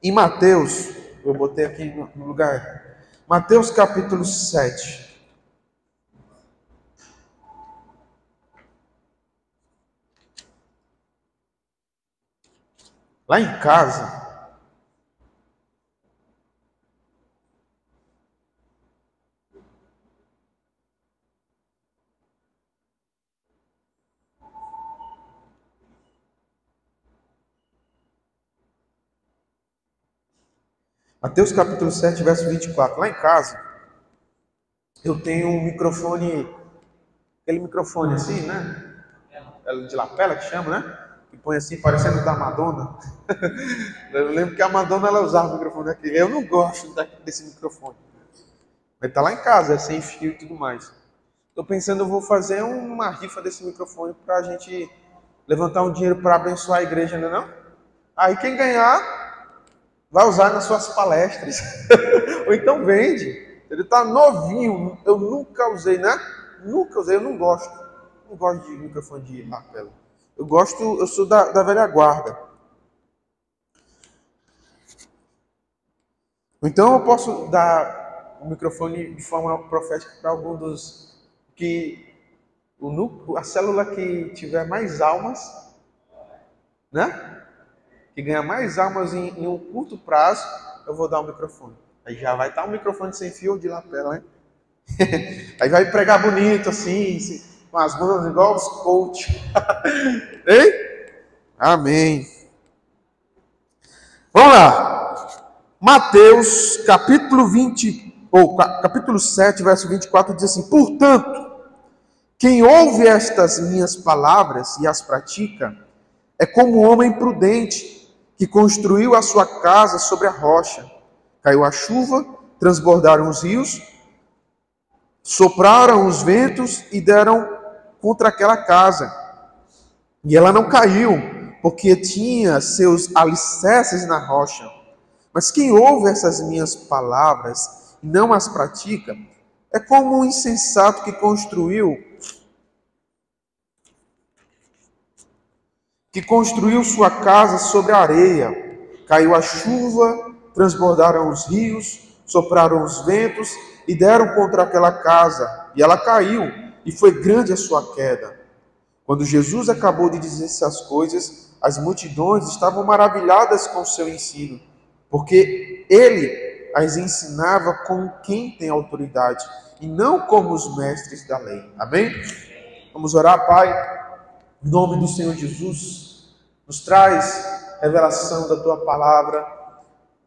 Em Mateus, eu botei aqui no lugar, Mateus capítulo 7. Lá em casa, Mateus capítulo 7, verso 24. Lá em casa, eu tenho um microfone, aquele microfone assim, né? É de lapela que chama, né? Que põe assim, parecendo da Madonna. eu lembro que a Madonna ela usava o microfone aqui. Eu não gosto desse microfone. Mas tá lá em casa, é sem fio e tudo mais. Estou pensando, eu vou fazer uma rifa desse microfone para a gente levantar um dinheiro para abençoar a igreja, não é não? Aí quem ganhar vai usar nas suas palestras. Ou então vende. Ele está novinho. Eu nunca usei, né? Nunca usei, eu não gosto. Não gosto de microfone de lapela. Eu gosto, eu sou da, da velha guarda. Então eu posso dar o microfone de forma profética para algum dos que o núcleo, a célula que tiver mais almas, né? Que ganha mais almas em, em, um curto prazo, eu vou dar um microfone. Aí já vai estar um microfone sem fio de lapela, né? Aí vai pregar bonito assim, assim com as mãos igual os coach. Hein? Amém. Vamos lá. Mateus, capítulo 20, ou capítulo 7, verso 24, diz assim: Portanto, quem ouve estas minhas palavras e as pratica, é como um homem prudente que construiu a sua casa sobre a rocha. Caiu a chuva, transbordaram os rios, sopraram os ventos e deram contra aquela casa. E ela não caiu, porque tinha seus alicerces na rocha. Mas quem ouve essas minhas palavras e não as pratica, é como um insensato que construiu que construiu sua casa sobre a areia. Caiu a chuva, transbordaram os rios, sopraram os ventos e deram contra aquela casa, e ela caiu, e foi grande a sua queda. Quando Jesus acabou de dizer essas coisas, as multidões estavam maravilhadas com o seu ensino, porque ele as ensinava como quem tem autoridade, e não como os mestres da lei. Amém? Vamos orar, Pai, em nome do Senhor Jesus. Nos traz revelação da tua palavra,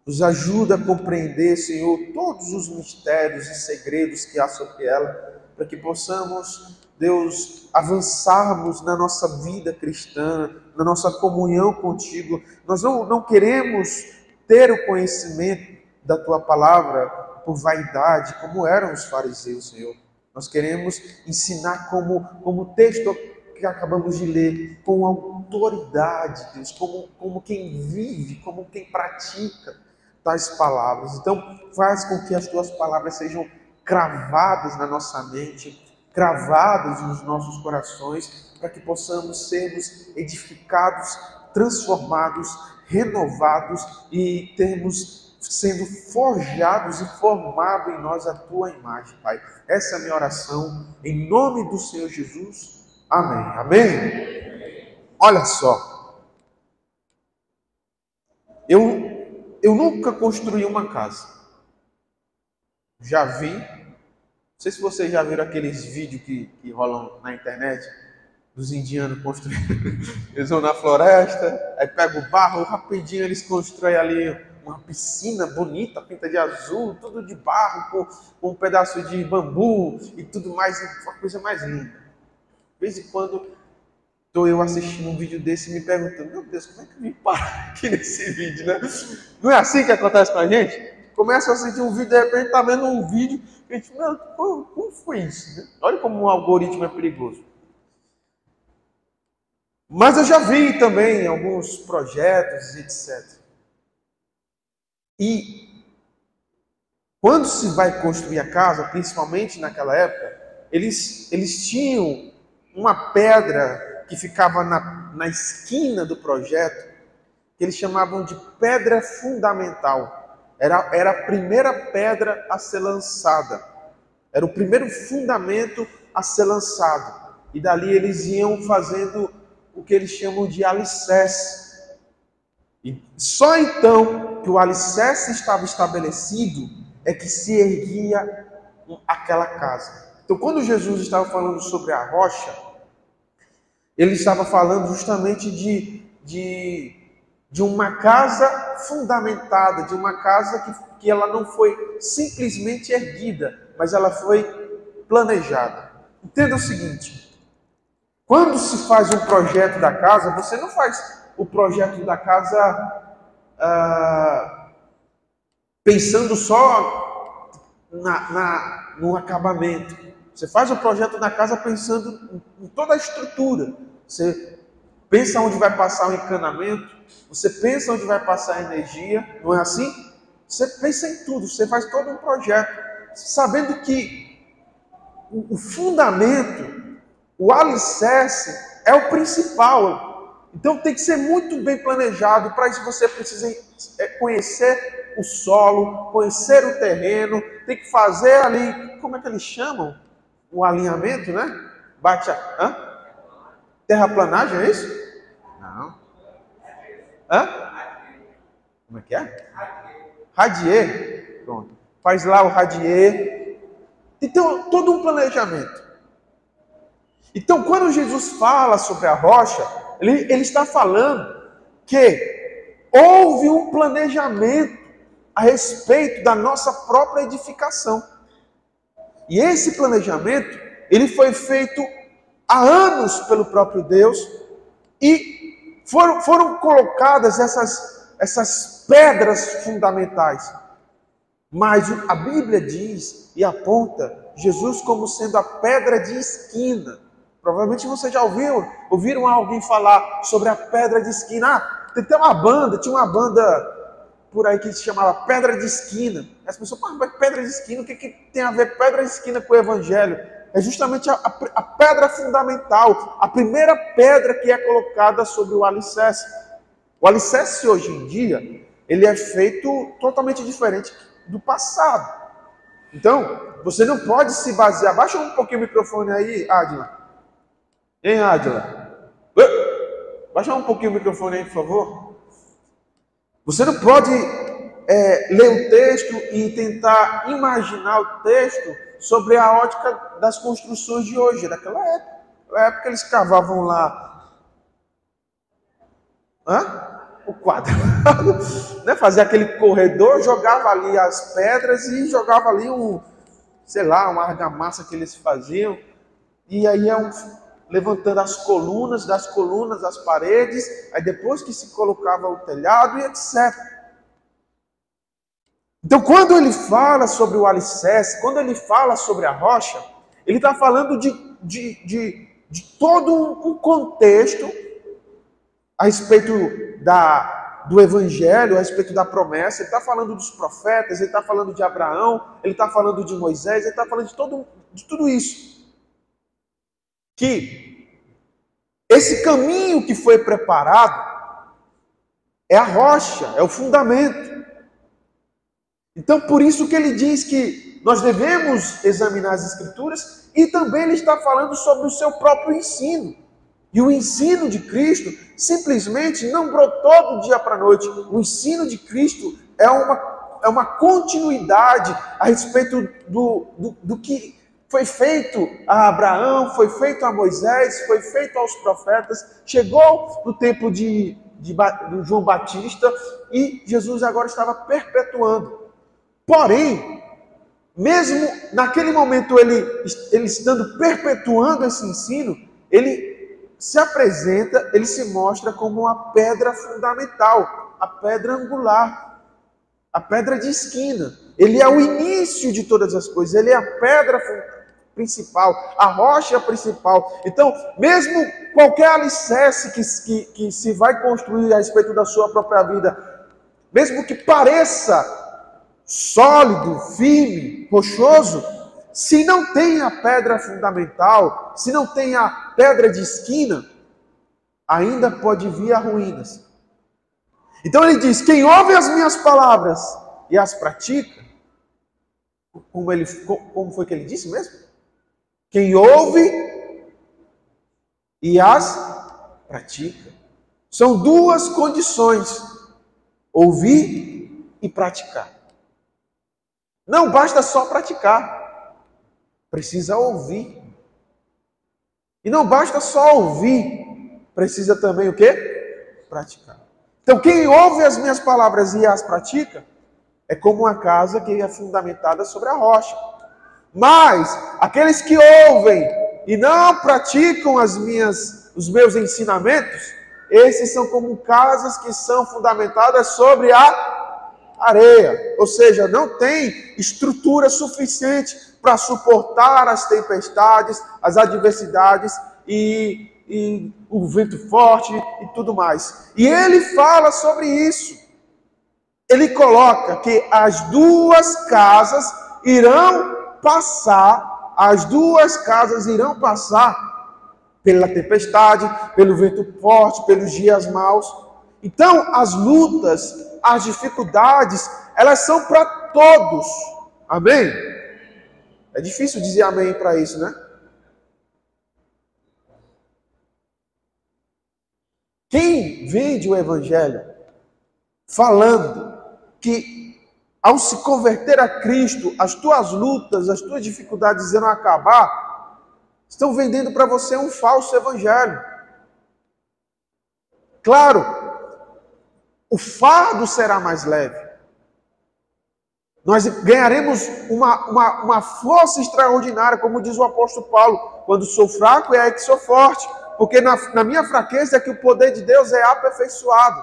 nos ajuda a compreender, Senhor, todos os mistérios e segredos que há sobre ela, para que possamos, Deus, avançarmos na nossa vida cristã, na nossa comunhão contigo. Nós não, não queremos ter o conhecimento da tua palavra por vaidade, como eram os fariseus, Senhor. Nós queremos ensinar como, como texto que acabamos de ler, com autoridade, Deus, como, como quem vive, como quem pratica tais palavras. Então, faz com que as tuas palavras sejam cravadas na nossa mente, cravadas nos nossos corações, para que possamos sermos edificados, transformados, renovados e termos sendo forjados e formado em nós a tua imagem, Pai. Essa é a minha oração em nome do Senhor Jesus. Amém. Amém? Olha só. Eu, eu nunca construí uma casa. Já vi. Não sei se vocês já viram aqueles vídeos que, que rolam na internet dos indianos construindo. Eles vão na floresta, aí pegam o barro, rapidinho eles constroem ali uma piscina bonita, pinta de azul, tudo de barro, com, com um pedaço de bambu e tudo mais, uma coisa mais linda. De vez em quando estou eu assistindo um vídeo desse e me perguntando, meu Deus, como é que eu vim parar aqui nesse vídeo, né? Não é assim que acontece com a gente? Começa a assistir um vídeo, de repente está vendo um vídeo, e a gente, meu, como foi isso? Né? Olha como o algoritmo é perigoso. Mas eu já vi também alguns projetos, etc. E quando se vai construir a casa, principalmente naquela época, eles, eles tinham uma pedra que ficava na, na esquina do projeto, que eles chamavam de pedra fundamental. Era, era a primeira pedra a ser lançada. Era o primeiro fundamento a ser lançado. E dali eles iam fazendo o que eles chamam de alicerce. E só então que o alicerce estava estabelecido é que se erguia aquela casa. Então, quando Jesus estava falando sobre a rocha, ele estava falando justamente de, de de uma casa fundamentada, de uma casa que, que ela não foi simplesmente erguida, mas ela foi planejada. Entenda o seguinte: quando se faz um projeto da casa, você não faz o projeto da casa ah, pensando só na, na, no acabamento. Você faz o projeto da casa pensando em toda a estrutura. Você pensa onde vai passar o encanamento, você pensa onde vai passar a energia, não é assim? Você pensa em tudo, você faz todo um projeto, sabendo que o fundamento, o alicerce é o principal. Então tem que ser muito bem planejado. Para isso você precisa é, conhecer o solo, conhecer o terreno, tem que fazer ali, como é que eles chamam? O alinhamento, né? Bate a. Hã? Terraplanagem, é isso? Não. Hã? Como é que é? Radier. Pronto. Faz lá o radier. Então, todo um planejamento. Então, quando Jesus fala sobre a rocha, ele, ele está falando que houve um planejamento a respeito da nossa própria edificação. E esse planejamento, ele foi feito há anos pelo próprio Deus e foram, foram colocadas essas, essas pedras fundamentais. Mas a Bíblia diz e aponta Jesus como sendo a pedra de esquina. Provavelmente você já ouviu, ouviram alguém falar sobre a pedra de esquina. Ah, tem até uma banda, tinha uma banda por aí que se chamava Pedra de Esquina. As pessoas, mas pedra de esquina, o que, que tem a ver pedra de esquina com o Evangelho? É justamente a, a, pedra fundamental, a primeira pedra que é colocada sobre o alicerce. O alicerce hoje em dia, ele é feito totalmente diferente do passado. Então, você não pode se basear. Baixa um pouquinho o microfone aí, Adila. Hein, Adila? Baixa um pouquinho o microfone aí, por favor. Você não pode é, ler o texto e tentar imaginar o texto sobre a ótica das construções de hoje, daquela época. Na época eles cavavam lá Hã? o quadrado, né? fazia aquele corredor, jogava ali as pedras e jogava ali um, sei lá, uma argamassa que eles faziam, e aí um, levantando as colunas, das colunas as paredes, aí depois que se colocava o telhado e etc. Então, quando ele fala sobre o alicerce, quando ele fala sobre a rocha, ele está falando de, de, de, de, todo um contexto a respeito da, do evangelho, a respeito da promessa. Ele está falando dos profetas, ele está falando de Abraão, ele está falando de Moisés, ele está falando de, todo, de tudo isso. Que esse caminho que foi preparado é a rocha, é o fundamento. Então, por isso que ele diz que nós devemos examinar as Escrituras e também ele está falando sobre o seu próprio ensino. E o ensino de Cristo simplesmente não brotou do dia para a noite. O ensino de Cristo é uma, é uma continuidade a respeito do, do, do que foi feito a Abraão, foi feito a Moisés, foi feito aos profetas, chegou no tempo de, de, de João Batista e Jesus agora estava perpetuando. Porém, mesmo naquele momento ele, ele estando perpetuando esse ensino, ele se apresenta, ele se mostra como uma pedra fundamental, a pedra angular, a pedra de esquina. Ele é o início de todas as coisas, ele é a pedra principal, a rocha principal. Então, mesmo qualquer alicerce que, que, que se vai construir a respeito da sua própria vida, mesmo que pareça sólido, firme, rochoso, se não tem a pedra fundamental, se não tem a pedra de esquina, ainda pode vir a ruínas. Então ele diz: quem ouve as minhas palavras e as pratica, como, ele, como foi que ele disse mesmo? Quem ouve e as pratica. São duas condições: ouvir e praticar. Não basta só praticar, precisa ouvir. E não basta só ouvir, precisa também o quê? Praticar. Então, quem ouve as minhas palavras e as pratica, é como uma casa que é fundamentada sobre a rocha. Mas aqueles que ouvem e não praticam as minhas, os meus ensinamentos, esses são como casas que são fundamentadas sobre a areia, ou seja, não tem estrutura suficiente para suportar as tempestades, as adversidades e, e o vento forte e tudo mais. E ele fala sobre isso. Ele coloca que as duas casas irão passar, as duas casas irão passar pela tempestade, pelo vento forte, pelos dias maus. Então, as lutas, as dificuldades, elas são para todos. Amém? É difícil dizer amém para isso, né? Quem vende o evangelho falando que ao se converter a Cristo, as tuas lutas, as tuas dificuldades irão acabar, Estão vendendo para você um falso evangelho. Claro, o fardo será mais leve. Nós ganharemos uma, uma, uma força extraordinária, como diz o apóstolo Paulo: quando sou fraco é aí que sou forte, porque na, na minha fraqueza é que o poder de Deus é aperfeiçoado.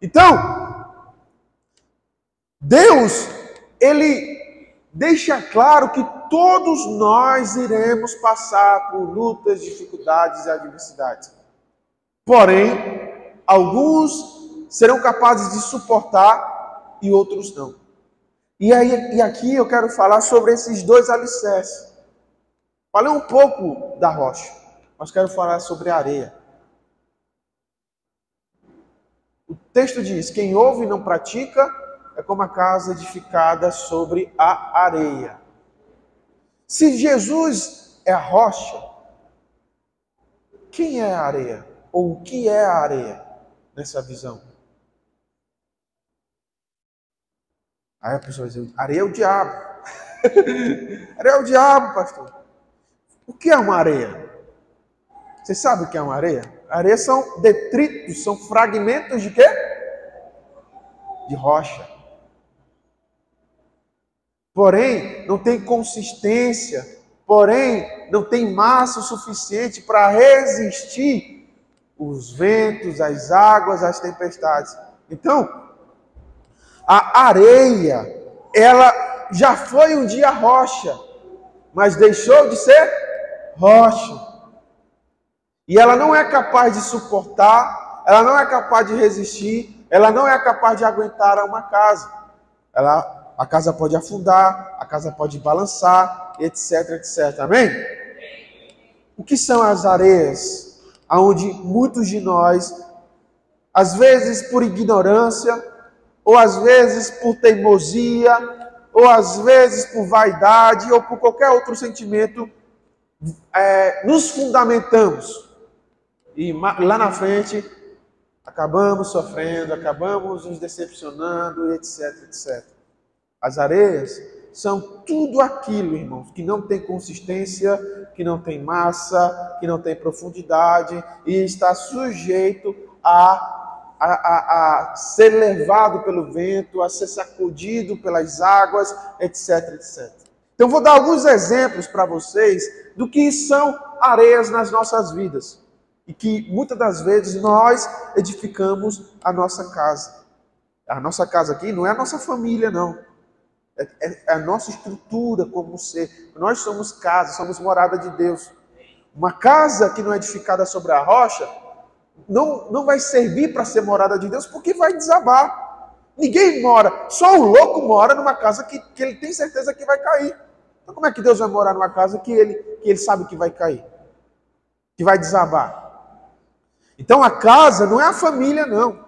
Então, Deus, Ele deixa claro que todos nós iremos passar por lutas, dificuldades e adversidades. Porém, alguns serão capazes de suportar e outros não. E, aí, e aqui eu quero falar sobre esses dois alicerces. Falei um pouco da rocha, mas quero falar sobre a areia. O texto diz: quem ouve e não pratica é como a casa edificada sobre a areia. Se Jesus é a rocha, quem é a areia? Ou o que é a areia nessa visão? Aí a pessoa diz: areia é o diabo. areia é o diabo, pastor. O que é uma areia? Você sabe o que é uma areia? Areia são detritos, são fragmentos de quê? De rocha porém não tem consistência, porém não tem massa o suficiente para resistir os ventos, as águas, as tempestades. Então, a areia, ela já foi um dia rocha, mas deixou de ser rocha. E ela não é capaz de suportar, ela não é capaz de resistir, ela não é capaz de aguentar uma casa. Ela a casa pode afundar, a casa pode balançar, etc, etc. Amém? O que são as areias? Onde muitos de nós, às vezes por ignorância, ou às vezes por teimosia, ou às vezes por vaidade, ou por qualquer outro sentimento, é, nos fundamentamos. E lá na frente, acabamos sofrendo, acabamos nos decepcionando, etc, etc. As areias são tudo aquilo, irmãos, que não tem consistência, que não tem massa, que não tem profundidade e está sujeito a, a, a, a ser levado pelo vento, a ser sacudido pelas águas, etc, etc. Então, vou dar alguns exemplos para vocês do que são areias nas nossas vidas e que muitas das vezes nós edificamos a nossa casa. A nossa casa aqui não é a nossa família, não. É, é, é, a nossa estrutura como ser. Nós somos casa, somos morada de Deus. Uma casa que não é edificada sobre a rocha não, não vai servir para ser morada de Deus porque vai desabar. Ninguém mora, só o louco mora numa casa que, que ele tem certeza que vai cair. Então, como é que Deus vai morar numa casa que ele, que ele sabe que vai cair? Que vai desabar? Então, a casa não é a família, não.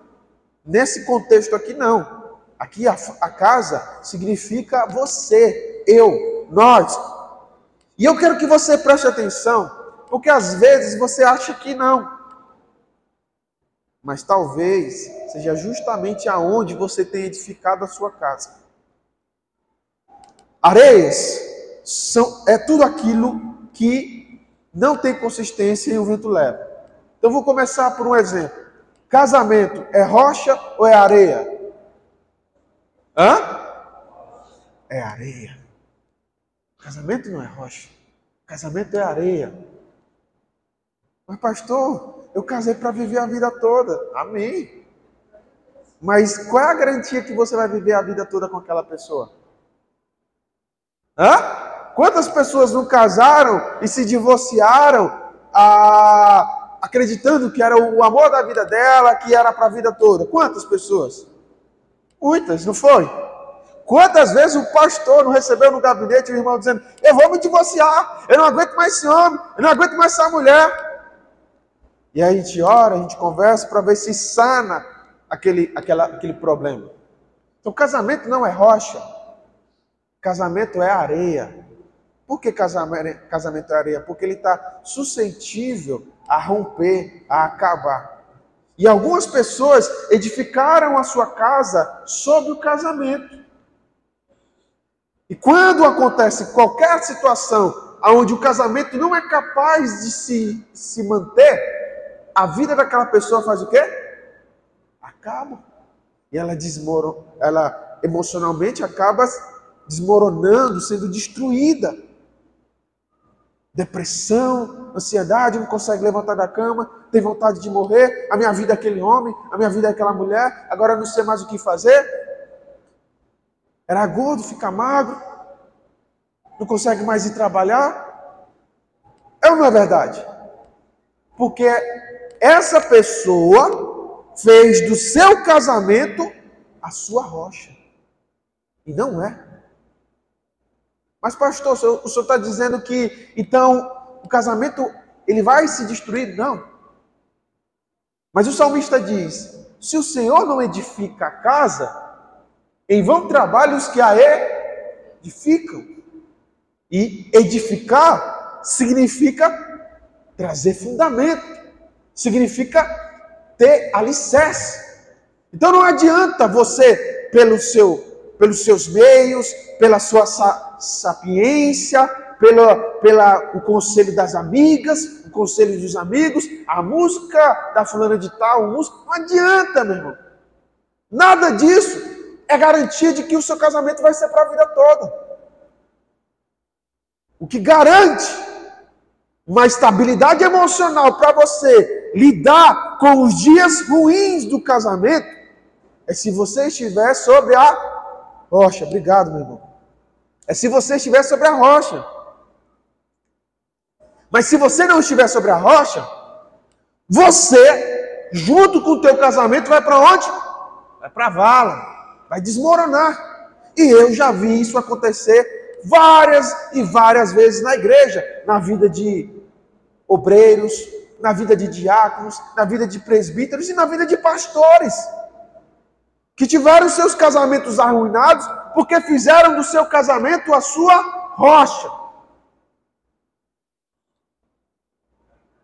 Nesse contexto aqui, não. Aqui a, a casa significa você, eu, nós. E eu quero que você preste atenção, porque às vezes você acha que não. Mas talvez seja justamente aonde você tem edificado a sua casa. Areias são, é tudo aquilo que não tem consistência e o vento leva. Então vou começar por um exemplo. Casamento é rocha ou é areia? Hã? É areia. Casamento não é rocha. Casamento é areia. Mas, pastor, eu casei para viver a vida toda. Amém. Mas qual é a garantia que você vai viver a vida toda com aquela pessoa? Hã? Quantas pessoas não casaram e se divorciaram ah, acreditando que era o amor da vida dela, que era para a vida toda? Quantas pessoas? Muitas, não foi? Quantas vezes o pastor não recebeu no gabinete o irmão dizendo: Eu vou me divorciar, eu não aguento mais esse homem, eu não aguento mais essa mulher. E aí a gente ora, a gente conversa para ver se sana aquele, aquela, aquele problema. Então, casamento não é rocha, casamento é areia. Por que casamento, casamento é areia? Porque ele está suscetível a romper, a acabar. E algumas pessoas edificaram a sua casa sobre o casamento. E quando acontece qualquer situação onde o casamento não é capaz de se, se manter, a vida daquela pessoa faz o quê? Acaba. E ela desmorona, ela emocionalmente acaba desmoronando, sendo destruída. Depressão, ansiedade, não consegue levantar da cama, tem vontade de morrer. A minha vida é aquele homem, a minha vida é aquela mulher, agora não sei mais o que fazer. Era gordo, fica magro, não consegue mais ir trabalhar. É ou não é verdade? Porque essa pessoa fez do seu casamento a sua rocha. E não é. Mas, pastor, o senhor está dizendo que então o casamento ele vai se destruir? Não. Mas o salmista diz: se o Senhor não edifica a casa, em vão trabalham os que a edificam. E edificar significa trazer fundamento significa ter alicerce. Então não adianta você, pelo seu, pelos seus meios, pela sua sapiência, pela, pela, o conselho das amigas, o conselho dos amigos, a música da fulana de tal, música, não adianta, meu irmão. Nada disso é garantia de que o seu casamento vai ser para a vida toda. O que garante uma estabilidade emocional para você lidar com os dias ruins do casamento é se você estiver sobre a rocha. Obrigado, meu irmão. É se você estiver sobre a rocha. Mas se você não estiver sobre a rocha, você, junto com o teu casamento, vai para onde? Vai para a vala, vai desmoronar. E eu já vi isso acontecer várias e várias vezes na igreja, na vida de obreiros, na vida de diáconos, na vida de presbíteros e na vida de pastores, que tiveram seus casamentos arruinados porque fizeram do seu casamento a sua rocha.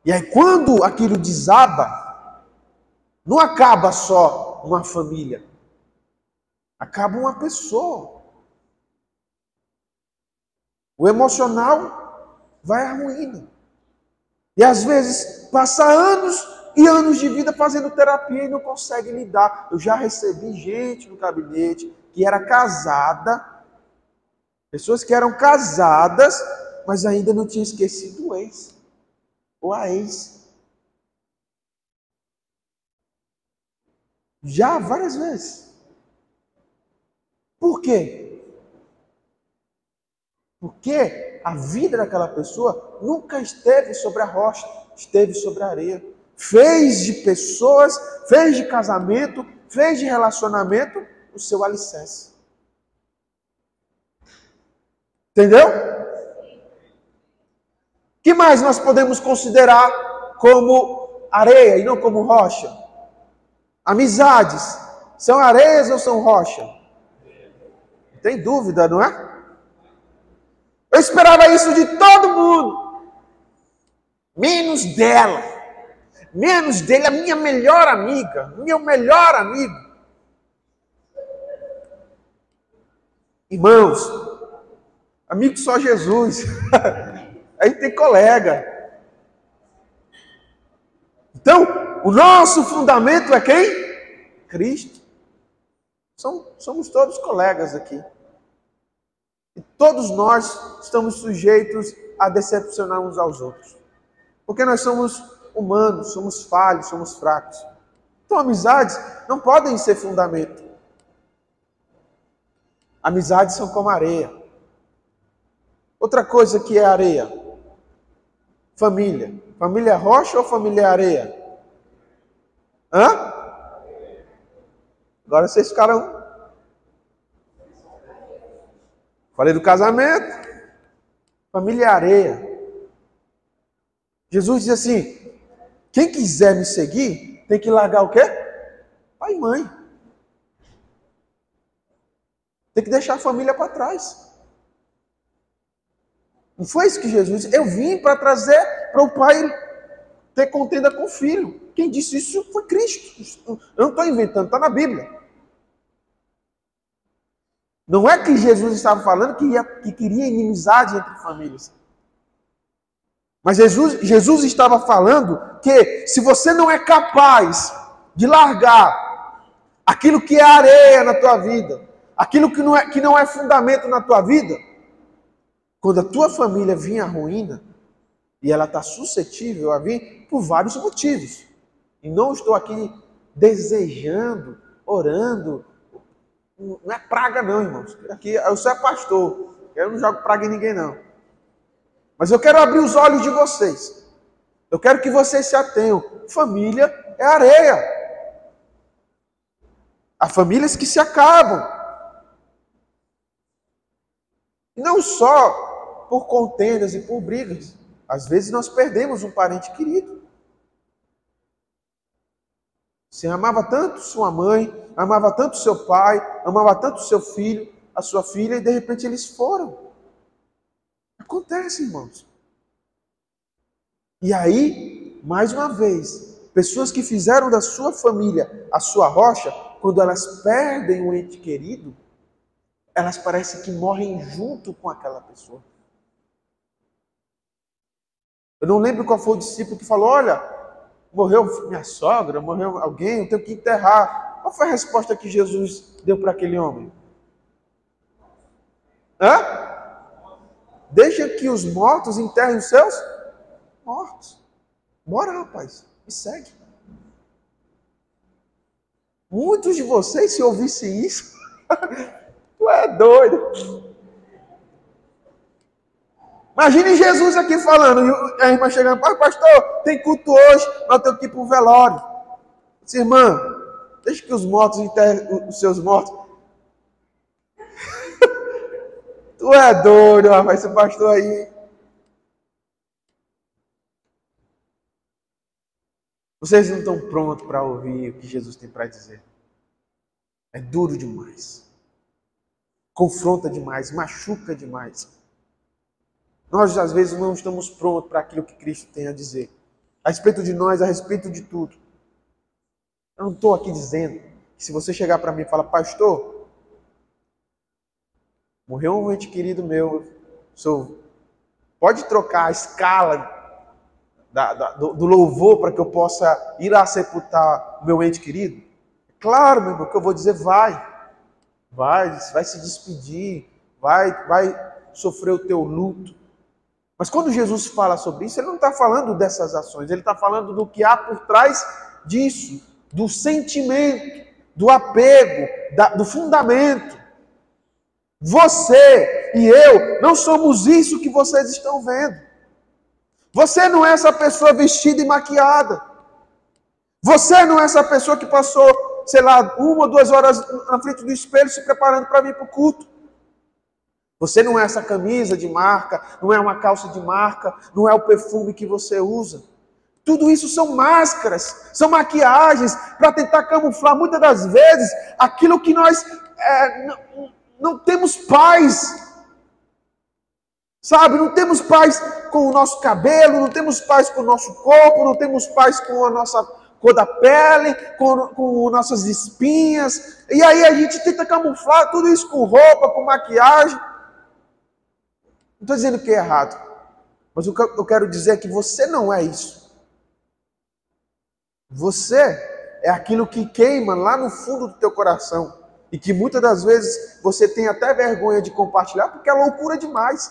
E aí, quando aquilo desaba, não acaba só uma família, acaba uma pessoa. O emocional vai arruindo. E às vezes passa anos e anos de vida fazendo terapia e não consegue lidar. Eu já recebi gente no gabinete que era casada, pessoas que eram casadas, mas ainda não tinham esquecido o ex ou a ex. Já várias vezes. Por quê? Porque a vida daquela pessoa nunca esteve sobre a rocha, esteve sobre a areia. Fez de pessoas, fez de casamento, fez de relacionamento o seu alicerce. Entendeu? que mais nós podemos considerar como areia e não como rocha? Amizades. são areias ou são rocha? Tem dúvida, não é? Eu esperava isso de todo mundo, menos dela, menos dele, a minha melhor amiga, meu melhor amigo. Irmãos, amigo só Jesus, aí tem colega. Então, o nosso fundamento é quem? Cristo. Somos todos colegas aqui. E todos nós estamos sujeitos a decepcionar uns aos outros. Porque nós somos humanos, somos falhos, somos fracos. Então, amizades não podem ser fundamento. Amizades são como areia. Outra coisa que é areia: família. Família é rocha ou família é areia? Hã? Agora vocês ficaram Falei do casamento. Família é areia. Jesus diz assim: quem quiser me seguir, tem que largar o quê? Pai e mãe. Tem que deixar a família para trás. Não foi isso que Jesus disse. Eu vim para trazer para o pai ter contenda com o filho. Quem disse isso foi Cristo. Eu não estou inventando, está na Bíblia. Não é que Jesus estava falando que, ia, que queria inimizade entre famílias. Mas Jesus, Jesus estava falando que se você não é capaz de largar aquilo que é areia na tua vida, aquilo que não é, que não é fundamento na tua vida, quando a tua família vir à ruína, e ela está suscetível a vir por vários motivos. E não estou aqui desejando, orando, não é praga, não, irmãos. Aqui eu sou pastor. Eu não jogo praga em ninguém, não. Mas eu quero abrir os olhos de vocês. Eu quero que vocês se atenham. Família é areia. Há famílias que se acabam. E não só por contendas e por brigas. Às vezes nós perdemos um parente querido. Você amava tanto sua mãe, amava tanto seu pai, amava tanto seu filho, a sua filha, e de repente eles foram. Acontece, irmãos. E aí, mais uma vez, pessoas que fizeram da sua família a sua rocha, quando elas perdem um ente querido, elas parecem que morrem junto com aquela pessoa. Eu não lembro qual foi o discípulo que falou: Olha, morreu minha sogra, morreu alguém, eu tenho que enterrar. Qual foi a resposta que Jesus deu para aquele homem? Hã? Deixa que os mortos enterrem os seus mortos. Bora, rapaz, me segue. Muitos de vocês, se ouvissem isso, tu é doido. Imagine Jesus aqui falando, e a irmã chegando, pastor, tem culto hoje, nós temos que ir para o velório. Disse, irmã, deixa que os mortos enterrem os seus mortos. Tu é doido, rapaz, esse pastor aí. Vocês não estão prontos para ouvir o que Jesus tem para dizer. É duro demais. Confronta demais, machuca demais. Nós, às vezes, não estamos prontos para aquilo que Cristo tem a dizer. A respeito de nós, a respeito de tudo. Eu não estou aqui dizendo que se você chegar para mim e falar, pastor, morreu um ente querido meu, sou, pode trocar a escala da, da, do, do, louvor para que eu possa ir a sepultar o meu ente querido? Claro, meu irmão, que eu vou dizer, vai. Vai, vai se despedir, vai, vai sofrer o teu luto. Mas quando Jesus fala sobre isso, ele não está falando dessas ações, ele está falando do que há por trás disso, do sentimento, do apego, da, do fundamento. Você e eu não somos isso que vocês estão vendo. Você não é essa pessoa vestida e maquiada. Você não é essa pessoa que passou, sei lá, uma ou duas horas na frente do espelho se preparando para vir para o culto. Você não é essa camisa de marca, não é uma calça de marca, não é o perfume que você usa. Tudo isso são máscaras, são maquiagens para tentar camuflar muitas das vezes aquilo que nós é, não temos paz. Sabe, não temos paz com o nosso cabelo, não temos paz com o nosso corpo, não temos paz com a nossa cor da pele, com, com nossas espinhas. E aí a gente tenta camuflar tudo isso com roupa, com maquiagem. Não estou dizendo que é errado, mas o que eu quero dizer é que você não é isso. Você é aquilo que queima lá no fundo do teu coração e que muitas das vezes você tem até vergonha de compartilhar porque é loucura demais.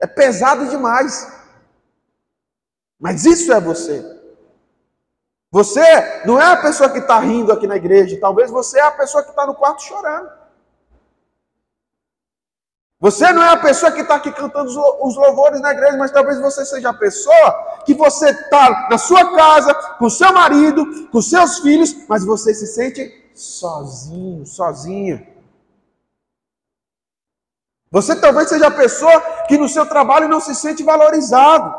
É pesado demais. Mas isso é você. Você não é a pessoa que está rindo aqui na igreja, talvez você é a pessoa que está no quarto chorando. Você não é a pessoa que está aqui cantando os louvores na igreja, mas talvez você seja a pessoa que você está na sua casa, com seu marido, com seus filhos, mas você se sente sozinho, sozinha. Você talvez seja a pessoa que no seu trabalho não se sente valorizado.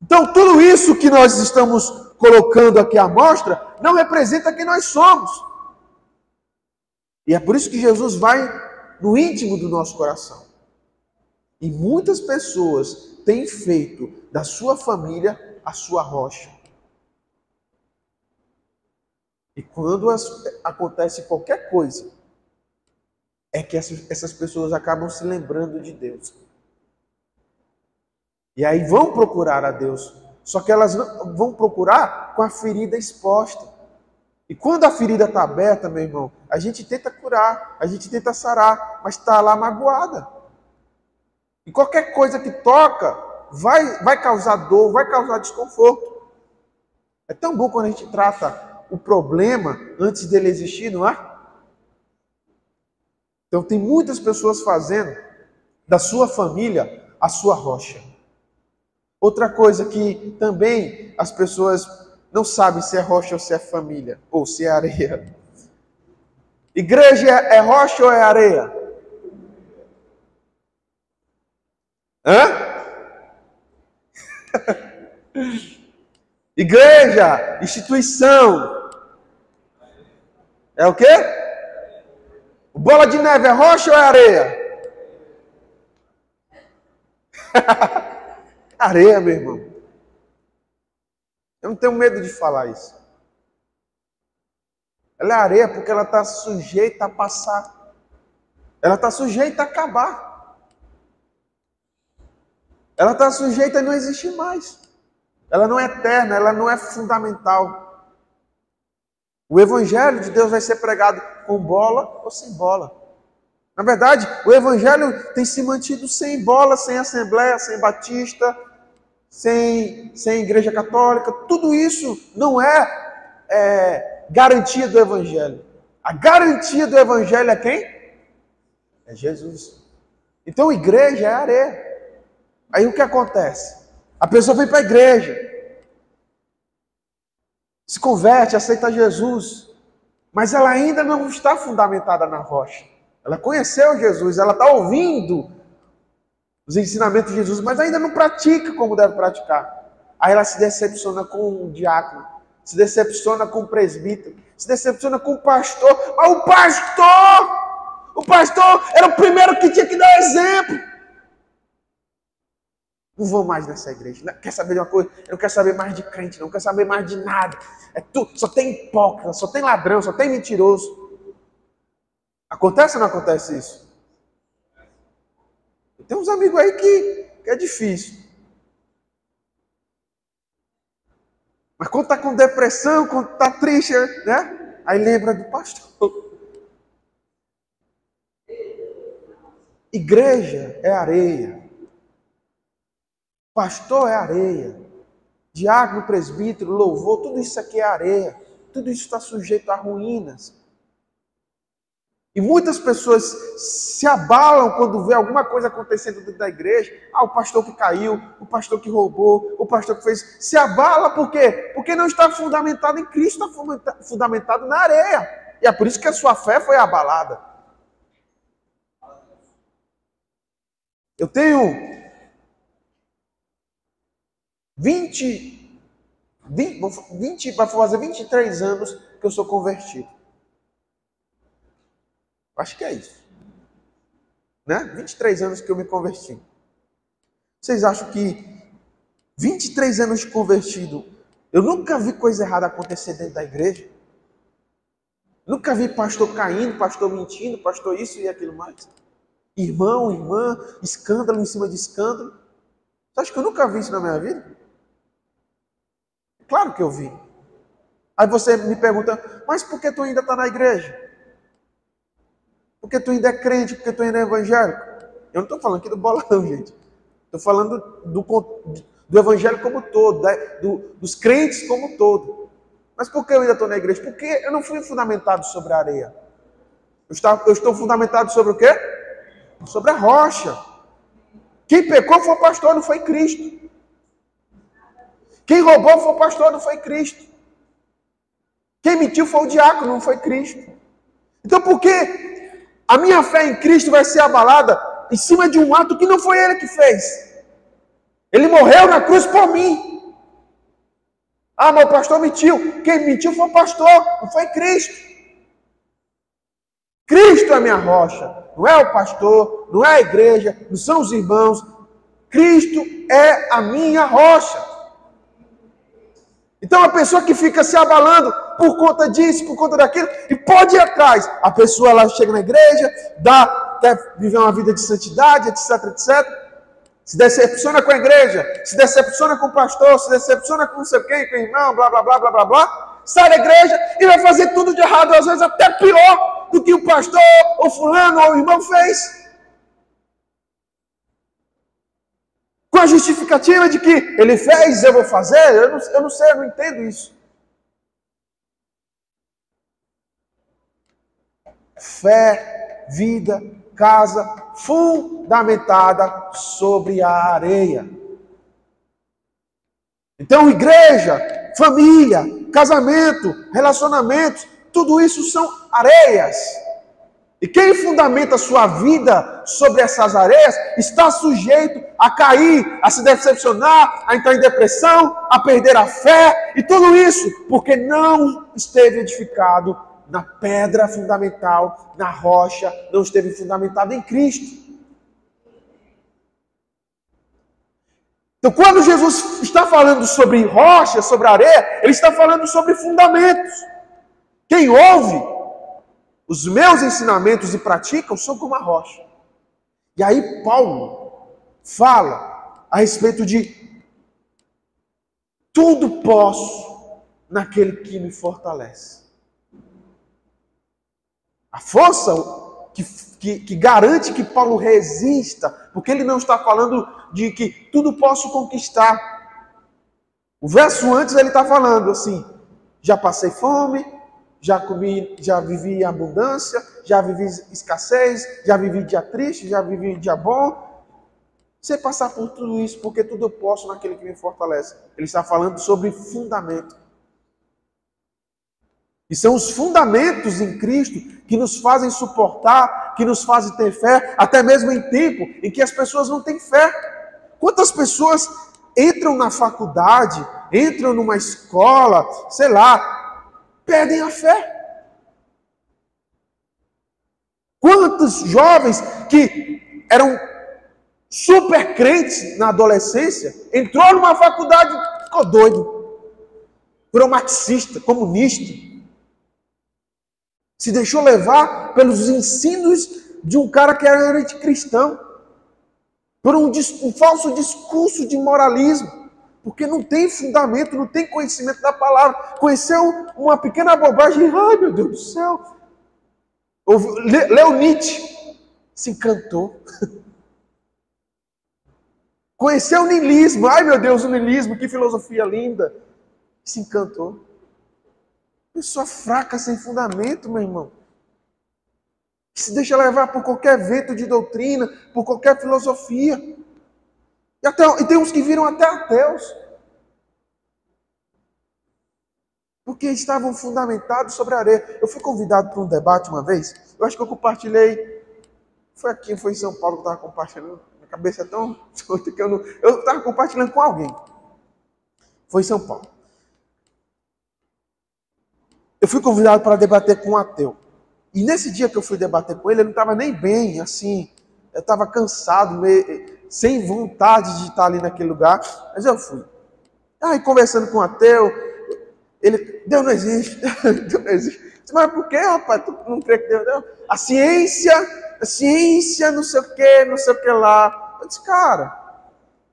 Então, tudo isso que nós estamos colocando aqui à mostra não representa quem nós somos. E é por isso que Jesus vai no íntimo do nosso coração. E muitas pessoas têm feito da sua família a sua rocha. E quando as, acontece qualquer coisa, é que essas, essas pessoas acabam se lembrando de Deus. E aí vão procurar a Deus. Só que elas vão procurar com a ferida exposta. E quando a ferida está aberta, meu irmão, a gente tenta curar, a gente tenta sarar, mas está lá magoada. E qualquer coisa que toca vai, vai causar dor, vai causar desconforto. É tão bom quando a gente trata o problema antes dele existir, não é? Então tem muitas pessoas fazendo da sua família a sua rocha. Outra coisa que também as pessoas não sabem se é rocha ou se é família, ou se é areia. Igreja é rocha ou é areia? Hã? Igreja, instituição. É o quê? Bola de neve é rocha ou é areia? Areia, meu irmão. Eu não tenho medo de falar isso. Ela é areia porque ela está sujeita a passar. Ela está sujeita a acabar. Ela está sujeita a não existir mais. Ela não é eterna, ela não é fundamental. O Evangelho de Deus vai ser pregado com bola ou sem bola. Na verdade, o Evangelho tem se mantido sem bola, sem assembleia, sem batista, sem, sem igreja católica, tudo isso não é, é garantia do Evangelho. A garantia do Evangelho é quem? É Jesus. Então, igreja é areia. Aí o que acontece? A pessoa vem para a igreja, se converte, aceita Jesus, mas ela ainda não está fundamentada na rocha. Ela conheceu Jesus, ela está ouvindo os ensinamentos de Jesus, mas ainda não pratica como deve praticar. Aí ela se decepciona com o diácono, se decepciona com o presbítero, se decepciona com o pastor. Mas o pastor, o pastor era o primeiro que tinha que dar exemplo. Não vou mais nessa igreja. Quer saber de uma coisa? Eu não quero saber mais de crente, não quero saber mais de nada. É tudo, só tem hipócrita, só tem ladrão, só tem mentiroso. Acontece ou não acontece isso? Tem uns amigos aí que, que é difícil. Mas quando está com depressão, quando está triste, né? Aí lembra do pastor. Igreja é areia. Pastor é areia. Diácono, presbítero, louvor, tudo isso aqui é areia. Tudo isso está sujeito a ruínas. E muitas pessoas se abalam quando vê alguma coisa acontecendo dentro da igreja. Ah, o pastor que caiu, o pastor que roubou, o pastor que fez. Se abala por quê? Porque não está fundamentado em Cristo, está fundamentado na areia. E é por isso que a sua fé foi abalada. Eu tenho 20, 20, 20 vai fazer 23 anos que eu sou convertido. Acho que é isso. Né? 23 anos que eu me converti. Vocês acham que 23 anos de convertido, eu nunca vi coisa errada acontecer dentro da igreja? Nunca vi pastor caindo, pastor mentindo, pastor isso e aquilo mais. Irmão, irmã, escândalo em cima de escândalo. Você acha que eu nunca vi isso na minha vida? Claro que eu vi. Aí você me pergunta, mas por que tu ainda está na igreja? Porque tu ainda é crente, porque tu ainda é evangélico. Eu não estou falando aqui do bolão, gente. Estou falando do, do evangelho como todo, do, dos crentes como todo. Mas por que eu ainda estou na igreja? Porque eu não fui fundamentado sobre a areia. Eu, está, eu estou fundamentado sobre o quê? Sobre a rocha. Quem pecou foi o pastor, não foi Cristo. Quem roubou foi o pastor, não foi Cristo. Quem mentiu foi o diácono, não foi Cristo. Então por que a minha fé em Cristo vai ser abalada em cima de um ato que não foi ele que fez? Ele morreu na cruz por mim. Ah, mas o pastor mentiu. Quem mentiu foi o pastor, não foi Cristo. Cristo é minha rocha, não é o pastor, não é a igreja, não são os irmãos. Cristo é a minha rocha. Então a pessoa que fica se abalando por conta disso, por conta daquilo, e pode ir atrás. A pessoa ela chega na igreja, dá, quer viver uma vida de santidade, etc, etc se decepciona com a igreja, se decepciona com o pastor, se decepciona com não sei quem, com o irmão, blá, blá, blá, blá, blá, blá, sai da igreja e vai fazer tudo de errado, às vezes até pior do que o pastor, ou fulano, ou o irmão fez. Com a justificativa de que ele fez, eu vou fazer, eu não, eu não sei, eu não entendo isso. Fé, vida, casa fundamentada sobre a areia. Então, igreja, família, casamento, relacionamentos, tudo isso são areias. E quem fundamenta sua vida sobre essas areias está sujeito a cair, a se decepcionar, a entrar em depressão, a perder a fé e tudo isso porque não esteve edificado na pedra fundamental, na rocha, não esteve fundamentado em Cristo. Então, quando Jesus está falando sobre rocha, sobre areia, ele está falando sobre fundamentos. Quem ouve os meus ensinamentos e praticam são como a rocha. E aí Paulo fala a respeito de tudo posso naquele que me fortalece. A força que, que, que, garante que Paulo resista, porque ele não está falando de que tudo posso conquistar. O verso antes ele está falando assim: já passei fome, já comi, já vivi abundância, já vivi escassez, já vivi dia triste, já vivi dia bom. Você passar por tudo isso, porque tudo eu posso naquele que me fortalece. Ele está falando sobre fundamento. E são os fundamentos em Cristo que nos fazem suportar, que nos fazem ter fé, até mesmo em tempo em que as pessoas não têm fé. Quantas pessoas entram na faculdade, entram numa escola, sei lá, perdem a fé? Quantos jovens que eram super crentes na adolescência, entrou numa faculdade, ficou doido, virou marxista, comunista, se deixou levar pelos ensinos de um cara que era anticristão, por um, um falso discurso de moralismo, porque não tem fundamento, não tem conhecimento da palavra. Conheceu uma pequena bobagem, ai meu Deus do céu. Leu Nietzsche, se encantou. Conheceu o niilismo, ai meu Deus, o niilismo, que filosofia linda. Se encantou. Pessoa fraca, sem fundamento, meu irmão. Que se deixa levar por qualquer vento de doutrina, por qualquer filosofia. E, até, e tem uns que viram até ateus. Porque estavam fundamentados sobre a areia. Eu fui convidado para um debate uma vez. Eu acho que eu compartilhei. Foi aqui, foi em São Paulo que eu estava compartilhando. Cabeça é tão que eu não. Eu estava compartilhando com alguém. Foi em São Paulo. Eu fui convidado para debater com um ateu. E nesse dia que eu fui debater com ele, ele não estava nem bem, assim. Eu estava cansado, meio, sem vontade de estar ali naquele lugar. Mas eu fui. Aí conversando com o ateu, ele, Deus não existe, Deus não existe. Mas por que, rapaz? Tu não crê que Deus não? A ciência, a ciência, não sei o que, não sei o que lá. Eu disse, cara,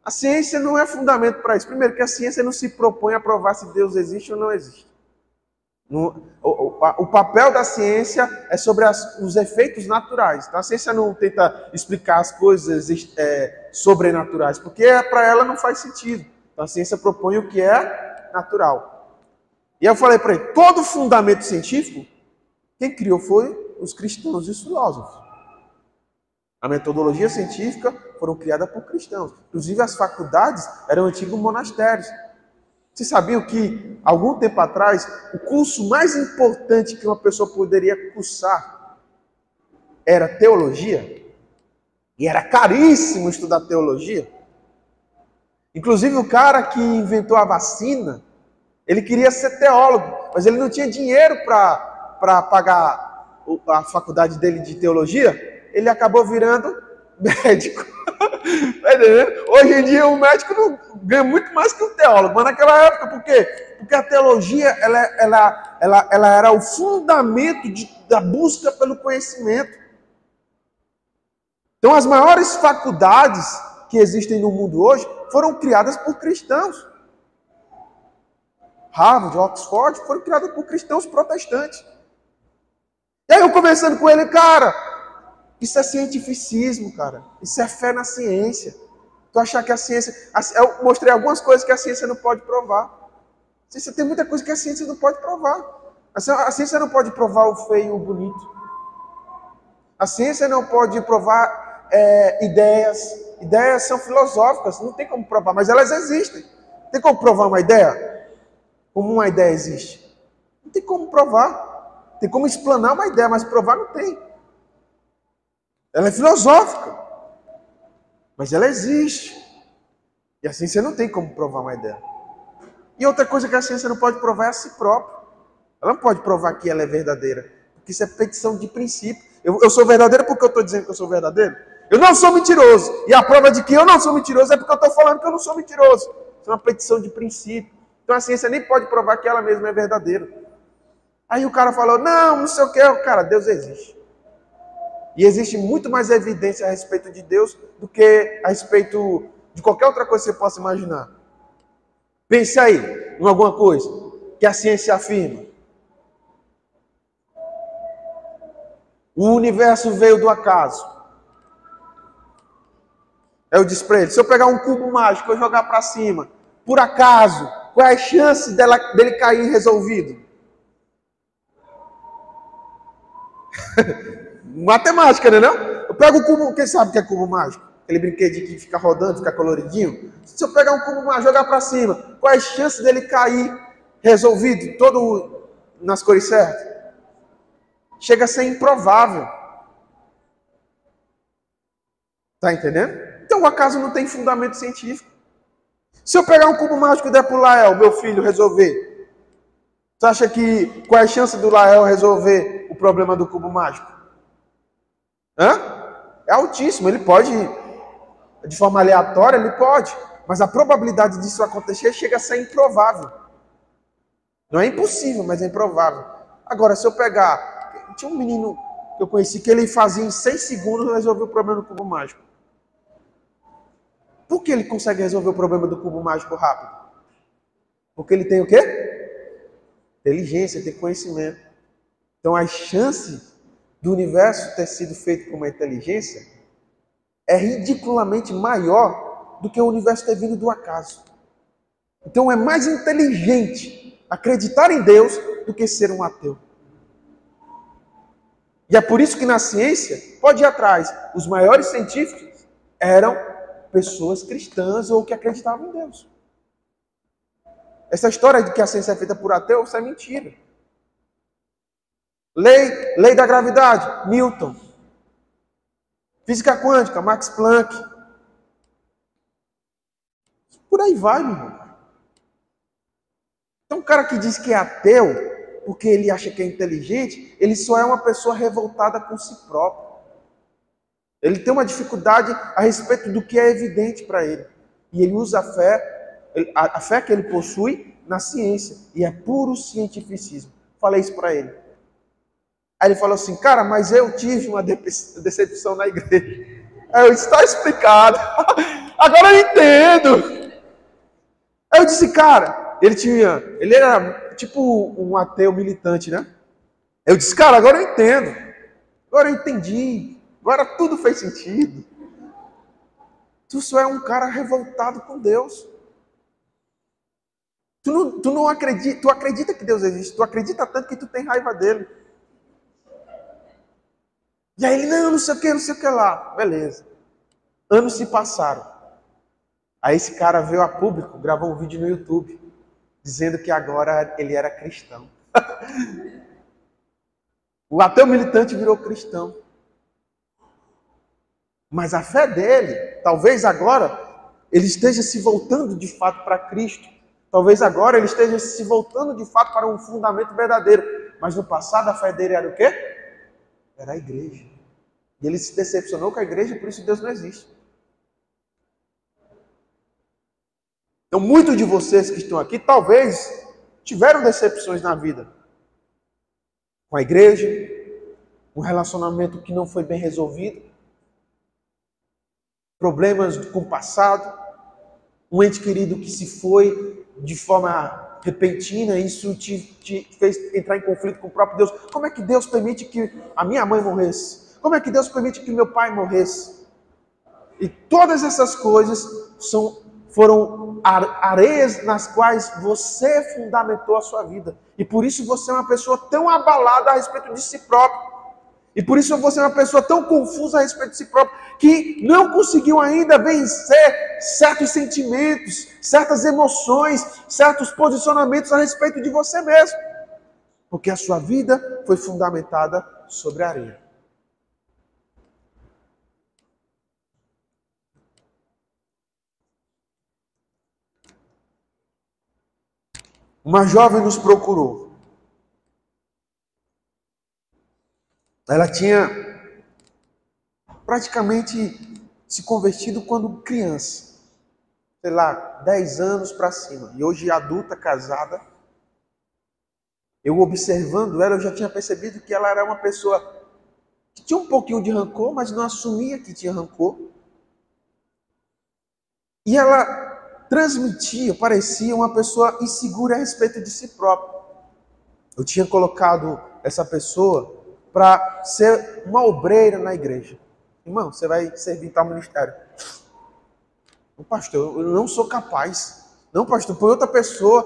a ciência não é fundamento para isso. Primeiro, que a ciência não se propõe a provar se Deus existe ou não existe. No, o, o, o, papel da ciência é sobre as, os efeitos naturais. Então, a ciência não tenta explicar as coisas é, sobrenaturais, porque para ela não faz sentido. Então, a ciência propõe o que é natural. E eu falei para ele: todo fundamento científico, quem criou foi os cristãos e os filósofos. A metodologia científica foram criadas por cristãos. Inclusive, as faculdades eram antigos monastérios. Vocês sabiam que, algum tempo atrás, o curso mais importante que uma pessoa poderia cursar era teologia? E era caríssimo estudar teologia. Inclusive, o cara que inventou a vacina, ele queria ser teólogo, mas ele não tinha dinheiro para pagar a faculdade dele de teologia. Ele acabou virando médico. Tá Hoje em dia o médico não ganha muito mais que o teólogo, mas naquela época, por quê? Porque a teologia ela, ela, ela, ela era o fundamento de, da busca pelo conhecimento. Então as maiores faculdades que existem no mundo hoje foram criadas por cristãos. Harvard, Oxford foram criadas por cristãos protestantes. E aí eu conversando com ele, cara, isso é cientificismo, cara. Isso é fé na ciência. Tu achar que a ciência. Eu mostrei algumas coisas que a ciência não pode provar. Ciência, tem muita coisa que a ciência não pode provar. A ciência não pode provar o feio e o bonito. A ciência não pode provar é, ideias. Ideias são filosóficas, não tem como provar, mas elas existem. Tem como provar uma ideia? Como uma ideia existe? Não tem como provar. Tem como explanar uma ideia, mas provar não tem. Ela é filosófica. Mas ela existe. E a ciência não tem como provar uma ideia. E outra coisa que a ciência não pode provar é a si própria. Ela não pode provar que ela é verdadeira. Porque isso é petição de princípio. Eu, eu sou verdadeiro porque eu estou dizendo que eu sou verdadeiro? Eu não sou mentiroso. E a prova de que eu não sou mentiroso é porque eu estou falando que eu não sou mentiroso. Isso é uma petição de princípio. Então a ciência nem pode provar que ela mesma é verdadeira. Aí o cara falou: não, não sei o que. Cara, Deus existe. E existe muito mais evidência a respeito de Deus do que a respeito de qualquer outra coisa que você possa imaginar. Pense aí em alguma coisa que a ciência afirma. O universo veio do acaso. Disse para ele: se eu pegar um cubo mágico e jogar para cima, por acaso, qual é a chance dela, dele cair resolvido? Matemática, né não? Eu pego o cubo, quem sabe o que é cubo mágico? Aquele brinquedinho que fica rodando, fica coloridinho. Se eu pegar um cubo mágico e jogar para cima, qual é a chance dele cair resolvido, todo nas cores certas? Chega a ser improvável. Tá entendendo? Então o acaso não tem fundamento científico. Se eu pegar um cubo mágico e der para o Lael, meu filho, resolver, você acha que qual é a chance do Lael resolver o problema do cubo mágico? Hã? É altíssimo. Ele pode, de forma aleatória, ele pode. Mas a probabilidade disso acontecer chega a ser improvável. Não é impossível, mas é improvável. Agora, se eu pegar. Tinha um menino que eu conheci que ele fazia em seis segundos resolver o problema do cubo mágico. Por que ele consegue resolver o problema do cubo mágico rápido? Porque ele tem o quê? Inteligência, tem conhecimento. Então as chances do universo ter sido feito por uma inteligência é ridiculamente maior do que o universo ter vindo do acaso. Então é mais inteligente acreditar em Deus do que ser um ateu. E é por isso que na ciência, pode ir atrás, os maiores científicos eram pessoas cristãs ou que acreditavam em Deus. Essa história de que a ciência é feita por ateus é mentira. Lei, lei da gravidade, Newton. Física quântica, Max Planck. Por aí vai, meu irmão. Então, um cara que diz que é ateu, porque ele acha que é inteligente, ele só é uma pessoa revoltada com si próprio. Ele tem uma dificuldade a respeito do que é evidente para ele. E ele usa a fé, a fé que ele possui na ciência. E é puro cientificismo. Falei isso para ele. Aí ele falou assim, cara, mas eu tive uma decepção na igreja. Aí eu disse, está explicado. Agora eu entendo. Aí eu disse, cara, ele tinha, ele era tipo um ateu militante, né? Eu disse, cara, agora eu entendo. Agora eu entendi. Agora tudo fez sentido. Tu só é um cara revoltado com Deus. Tu não, tu não acredita, tu acredita que Deus existe, tu acredita tanto que tu tem raiva dele. E aí ele, não, não sei o que, não sei o que lá. Beleza. Anos se passaram. Aí esse cara veio a público, gravou um vídeo no YouTube dizendo que agora ele era cristão. o ateu militante virou cristão. Mas a fé dele, talvez agora, ele esteja se voltando de fato para Cristo. Talvez agora ele esteja se voltando de fato para um fundamento verdadeiro. Mas no passado a fé dele era o quê? Era a igreja. E ele se decepcionou com a igreja, por isso Deus não existe. Então, muitos de vocês que estão aqui, talvez tiveram decepções na vida com a igreja, um relacionamento que não foi bem resolvido, problemas com o passado, um ente querido que se foi de forma repentina, isso te, te, fez entrar em conflito com o próprio Deus. Como é que Deus permite que a minha mãe morresse? Como é que Deus permite que meu pai morresse? E todas essas coisas são foram areias nas quais você fundamentou a sua vida. E por isso você é uma pessoa tão abalada a respeito de si próprio. E por isso você é uma pessoa tão confusa a respeito de si próprio, que não conseguiu ainda vencer certos sentimentos, certas emoções, certos posicionamentos a respeito de você mesmo. Porque a sua vida foi fundamentada sobre a areia. Uma jovem nos procurou. Ela tinha praticamente se convertido quando criança, sei lá, 10 anos para cima, e hoje adulta, casada. Eu observando ela, eu já tinha percebido que ela era uma pessoa que tinha um pouquinho de rancor, mas não assumia que tinha rancor. E ela transmitia, parecia uma pessoa insegura a respeito de si próprio. Eu tinha colocado essa pessoa para ser uma obreira na igreja. Irmão, você vai servir tal ministério. Não, pastor, eu não sou capaz. Não, pastor, põe outra pessoa.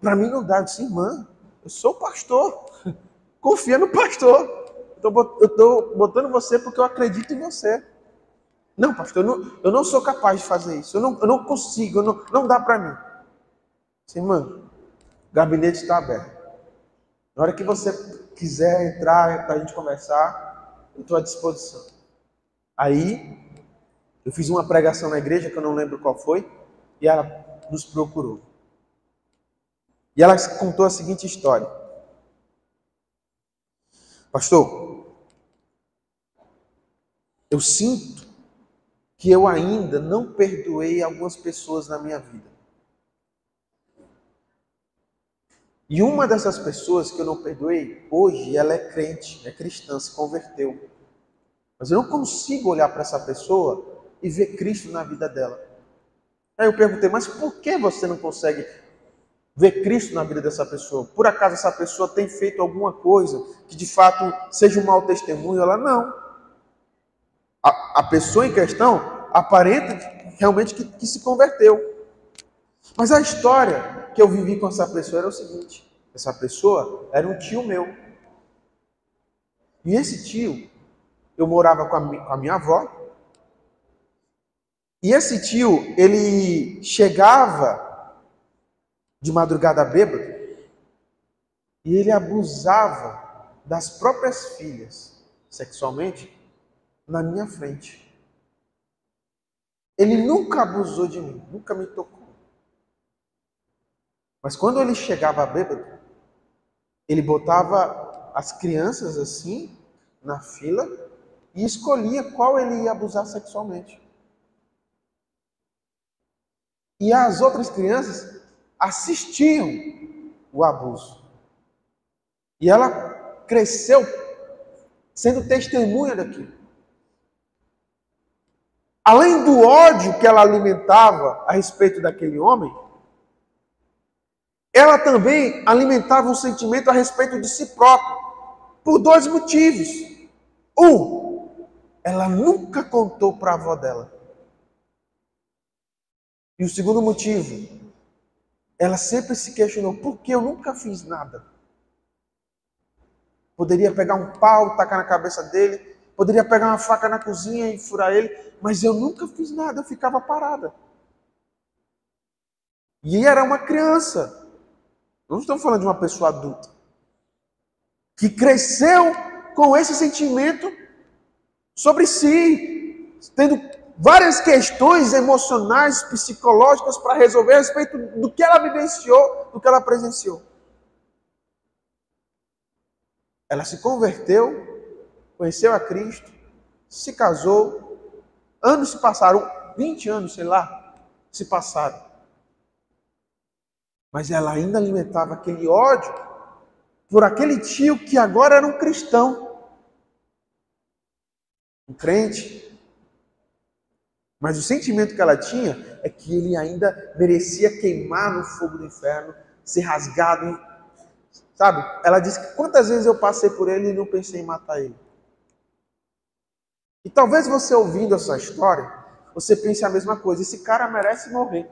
Para mim não dá. Eu disse, irmã, eu sou pastor. Confia no pastor. Eu estou botando você porque eu acredito em você. Não, pastor, eu não, eu não sou capaz de fazer isso. Eu não, eu não consigo, eu não, não dá para mim. Sim, mano, o gabinete está aberto. Na hora que você quiser entrar para a gente conversar, eu estou à disposição. Aí, eu fiz uma pregação na igreja, que eu não lembro qual foi, e ela nos procurou. E ela contou a seguinte história. Pastor, eu sinto que eu ainda não perdoei algumas pessoas na minha vida. E uma dessas pessoas que eu não perdoei, hoje ela é crente, é cristã, se converteu. Mas eu não consigo olhar para essa pessoa e ver Cristo na vida dela. Aí eu perguntei, mas por que você não consegue ver Cristo na vida dessa pessoa? Por acaso essa pessoa tem feito alguma coisa que de fato seja um mau testemunho? Ela não a, a pessoa em questão aparenta realmente que, que se converteu. Mas a história que eu vivi com essa pessoa era o seguinte: essa pessoa era um tio meu. E esse tio, eu morava com a, com a minha avó. E esse tio, ele chegava de madrugada bêbado e ele abusava das próprias filhas sexualmente na minha frente. Ele nunca abusou de mim, nunca me tocou. Mas quando ele chegava bêbado, ele botava as crianças assim na fila e escolhia qual ele ia abusar sexualmente. E as outras crianças assistiam o abuso. E ela cresceu sendo testemunha daquilo. Além do ódio que ela alimentava a respeito daquele homem, ela também alimentava um sentimento a respeito de si própria, por dois motivos. Um, ela nunca contou para a avó dela. E o segundo motivo, ela sempre se questionou: por que eu nunca fiz nada? Poderia pegar um pau, tacar na cabeça dele, poderia pegar uma faca na cozinha e furar ele, mas eu nunca fiz nada, eu ficava parada. E era uma criança. Não estamos falando de uma pessoa adulta. Que cresceu com esse sentimento sobre si, tendo várias questões emocionais, psicológicas para resolver a respeito do que ela vivenciou, do que ela presenciou. Ela se converteu, conheceu a Cristo, se casou, anos se passaram, 20 anos, sei lá, se passaram. Mas ela ainda alimentava aquele ódio por aquele tio que agora era um cristão, um crente, mas o sentimento que ela tinha é que ele ainda merecia queimar no fogo do inferno, ser rasgado. Sabe? Ela disse que quantas vezes eu passei por ele e não pensei em matar ele. E talvez você ouvindo essa história, você pense a mesma coisa. Esse cara merece morrer.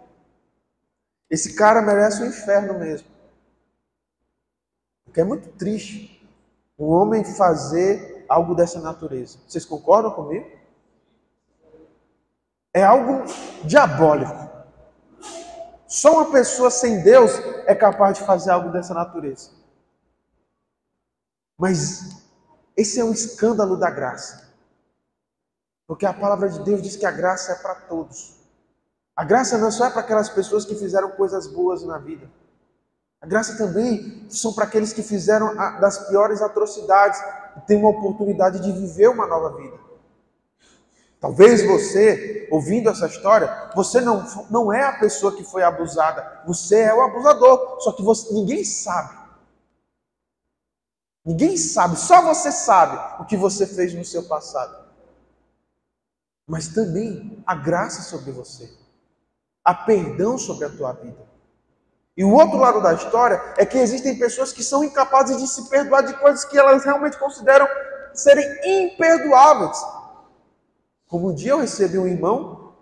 Esse cara merece o inferno mesmo. Porque é muito triste um homem fazer algo dessa natureza. Vocês concordam comigo? é algo diabólico. Só uma pessoa sem Deus é capaz de fazer algo dessa natureza. Mas esse é um escândalo da graça. Porque a palavra de Deus diz que a graça é para todos. A graça não só é para aquelas pessoas que fizeram coisas boas na vida. A graça também são para aqueles que fizeram das piores atrocidades e têm uma oportunidade de viver uma nova vida. Talvez você, ouvindo essa história, você não, não é a pessoa que foi abusada, você é o abusador, só que você, ninguém sabe. Ninguém sabe, só você sabe o que você fez no seu passado. Mas também há graça sobre você, há perdão sobre a tua vida. E o outro lado da história é que existem pessoas que são incapazes de se perdoar de coisas que elas realmente consideram serem imperdoáveis. Como um dia eu recebi um irmão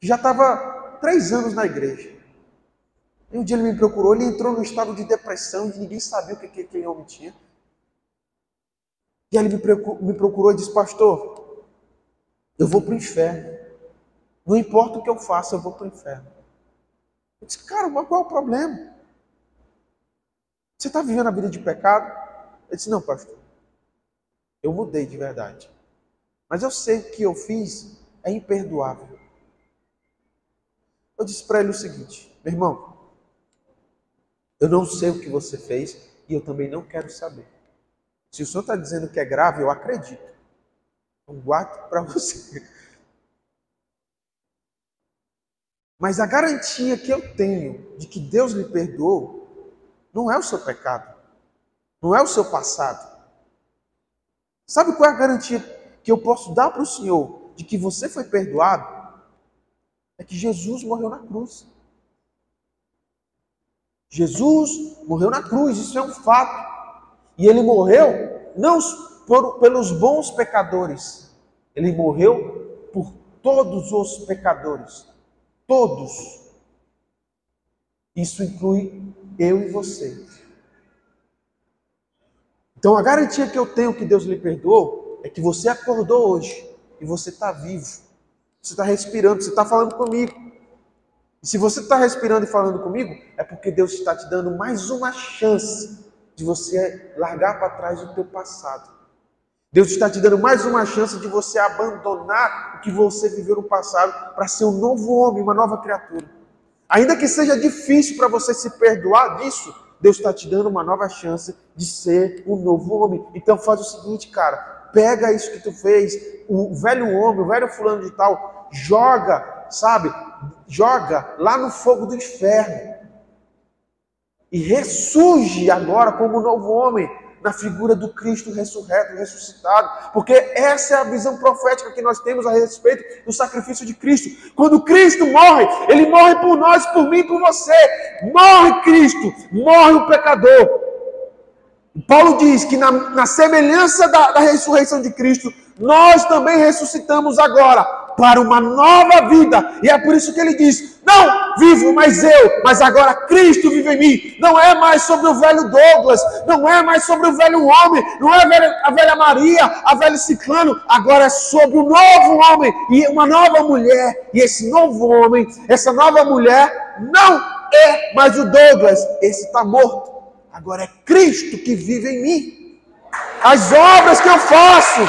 que já estava três anos na igreja. E um dia ele me procurou, ele entrou num estado de depressão, e ninguém sabia o que aquele homem tinha. E ele me procurou e disse, pastor, eu vou para o inferno. Não importa o que eu faça, eu vou para o inferno. Eu disse, cara, mas qual é o problema? Você está vivendo a vida de pecado? Ele disse, não, pastor. Eu mudei de verdade. Mas eu sei que o que eu fiz é imperdoável. Eu disse para ele o seguinte: meu irmão, eu não sei o que você fez e eu também não quero saber. Se o senhor está dizendo que é grave, eu acredito. Então guardo para você. Mas a garantia que eu tenho de que Deus lhe perdoou não é o seu pecado, não é o seu passado. Sabe qual é a garantia que eu posso dar para o Senhor de que você foi perdoado é que Jesus morreu na cruz. Jesus morreu na cruz, isso é um fato. E ele morreu não por, pelos bons pecadores, ele morreu por todos os pecadores. Todos. Isso inclui eu e você. Então a garantia que eu tenho que Deus lhe perdoou é que você acordou hoje e você está vivo. Você está respirando, você está falando comigo. E se você está respirando e falando comigo, é porque Deus está te dando mais uma chance de você largar para trás o teu passado. Deus está te dando mais uma chance de você abandonar o que você viveu no passado para ser um novo homem, uma nova criatura. Ainda que seja difícil para você se perdoar disso, Deus está te dando uma nova chance de ser um novo homem. Então faz o seguinte, cara, pega isso que tu fez, o velho homem, o velho fulano de tal, joga, sabe? Joga lá no fogo do inferno. E ressurge agora como um novo homem na figura do Cristo ressurreto, ressuscitado, porque essa é a visão profética que nós temos a respeito do sacrifício de Cristo. Quando Cristo morre, ele morre por nós, por mim, por você. Morre Cristo, morre o pecador. Paulo diz que na, na semelhança da, da ressurreição de Cristo, nós também ressuscitamos agora para uma nova vida. E é por isso que ele diz: Não vivo mais eu, mas agora Cristo vive em mim. Não é mais sobre o velho Douglas, não é mais sobre o velho homem, não é a velha, Maria, a velha Ciclano, agora é sobre o novo homem e uma nova mulher. E esse novo homem, essa nova mulher, não é mais o Douglas, esse está morto. Agora é Cristo que vive em mim. As obras que eu faço,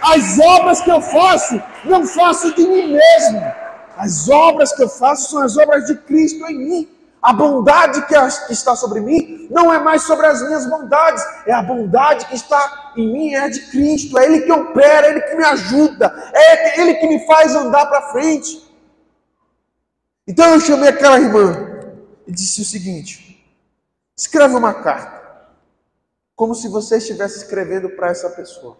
as obras que eu faço, não faço de mim mesmo. As obras que eu faço são as obras de Cristo em mim. A bondade que está sobre mim não é mais sobre as minhas bondades, é a bondade que está em mim, é de Cristo, é Ele que opera, é Ele que me ajuda, é Ele que me faz andar para frente. Então eu chamei aquela irmã e disse o seguinte: escreve uma carta, como se você estivesse escrevendo para essa pessoa.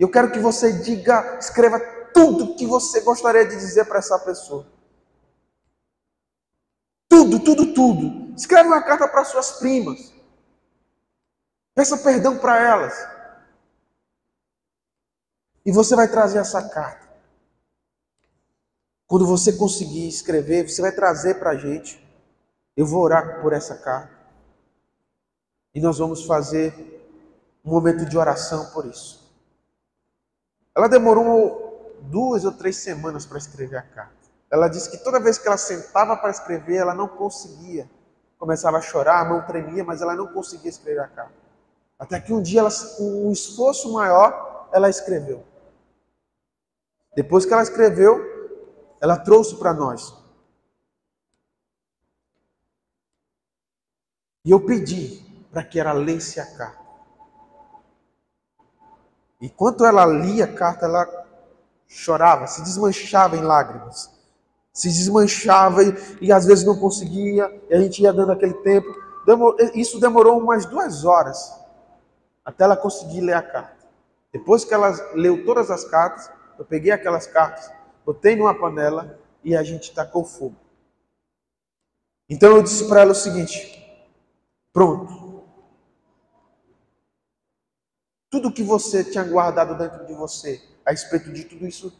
Eu quero que você diga, escreva tudo que você gostaria de dizer para essa pessoa. Tudo, tudo, tudo. Escreve uma carta para suas primas. Peça perdão para elas. E você vai trazer essa carta. Quando você conseguir escrever, você vai trazer para a gente. Eu vou orar por essa carta. E nós vamos fazer um momento de oração por isso. Ela demorou duas ou três semanas para escrever a carta. Ela disse que toda vez que ela sentava para escrever, ela não conseguia. Começava a chorar, a mão tremia, mas ela não conseguia escrever a carta. Até que um dia, com um esforço maior, ela escreveu. Depois que ela escreveu, ela trouxe para nós. E eu pedi para que ela lesse a carta. Enquanto ela lia a carta, ela chorava, se desmanchava em lágrimas. Se desmanchava e, e às vezes não conseguia, e a gente ia dando aquele tempo. isso demorou umas duas horas até ela conseguir ler a carta. Depois que ela leu todas as cartas, eu peguei aquelas cartas, botei numa panela e a gente tacou fogo. Então eu disse para ela o seguinte: pronto, tudo que você tinha guardado dentro de você, a respeito de tudo isso,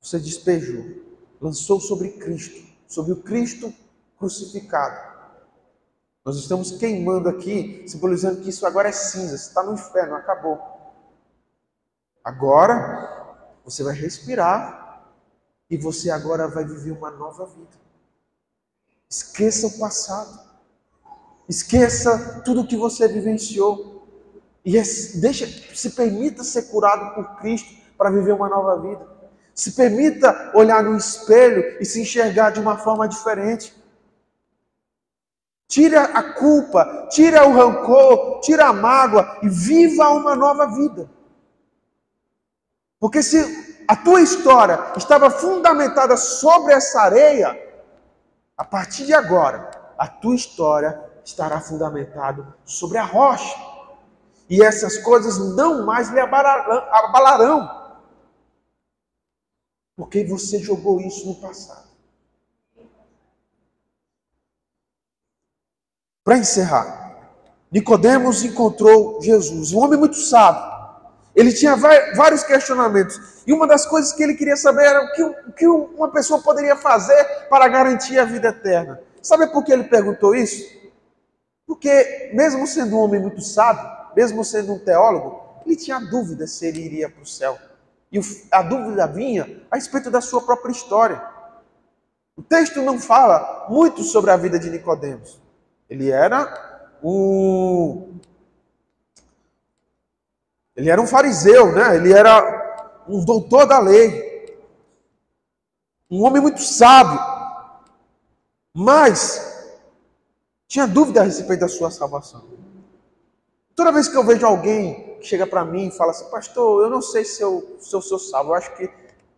você despejou, lançou sobre Cristo, sobre o Cristo crucificado. Nós estamos queimando aqui, simbolizando que isso agora é cinza, está no inferno, acabou. Agora você vai respirar e você agora vai viver uma nova vida. Esqueça o passado. Esqueça tudo que você vivenciou. E deixa, se permita ser curado por Cristo para viver uma nova vida. Se permita olhar no espelho e se enxergar de uma forma diferente. Tira a culpa, tira o rancor, tira a mágoa e viva uma nova vida. Porque se a tua história estava fundamentada sobre essa areia, a partir de agora, a tua história estará fundamentada sobre a rocha e essas coisas não mais lhe abalarão, porque você jogou isso no passado. Para encerrar, Nicodemos encontrou Jesus, um homem muito sábio. Ele tinha vários questionamentos. E uma das coisas que ele queria saber era o que, o que uma pessoa poderia fazer para garantir a vida eterna. Sabe por que ele perguntou isso? Porque, mesmo sendo um homem muito sábio, mesmo sendo um teólogo, ele tinha dúvida se ele iria para o céu. E a dúvida vinha a respeito da sua própria história. O texto não fala muito sobre a vida de Nicodemos. Ele era um ele era um fariseu, né? Ele era um doutor da lei. um homem muito sábio, mas tinha dúvida a respeito da sua salvação. Toda vez que eu vejo alguém que chega para mim e fala assim, pastor, eu não sei se eu, se eu sou salvo, eu acho que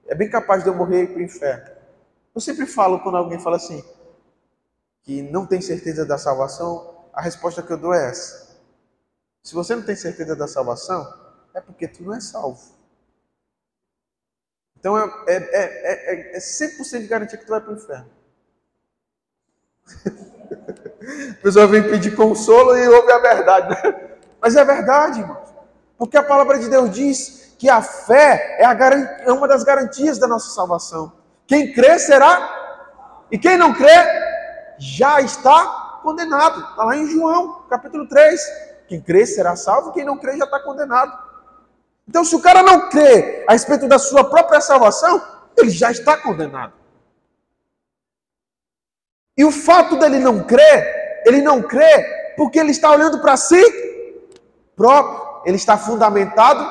é bem capaz de eu morrer e ir para o inferno. Eu sempre falo quando alguém fala assim, que não tem certeza da salvação, a resposta que eu dou é essa. Se você não tem certeza da salvação, é porque tu não é salvo. Então é, é, é, é, é 100% de garantia que tu vai para o inferno. a pessoa vem pedir consolo e ouve a verdade. Né? Mas é verdade, irmãos. Porque a palavra de Deus diz que a fé é, a é uma das garantias da nossa salvação. Quem crê será, e quem não crê já está condenado. Está lá em João, capítulo 3. Quem crê será salvo, quem não crê já está condenado. Então, se o cara não crê a respeito da sua própria salvação, ele já está condenado. E o fato dele não crer, ele não crê porque ele está olhando para si próprio, ele está fundamentado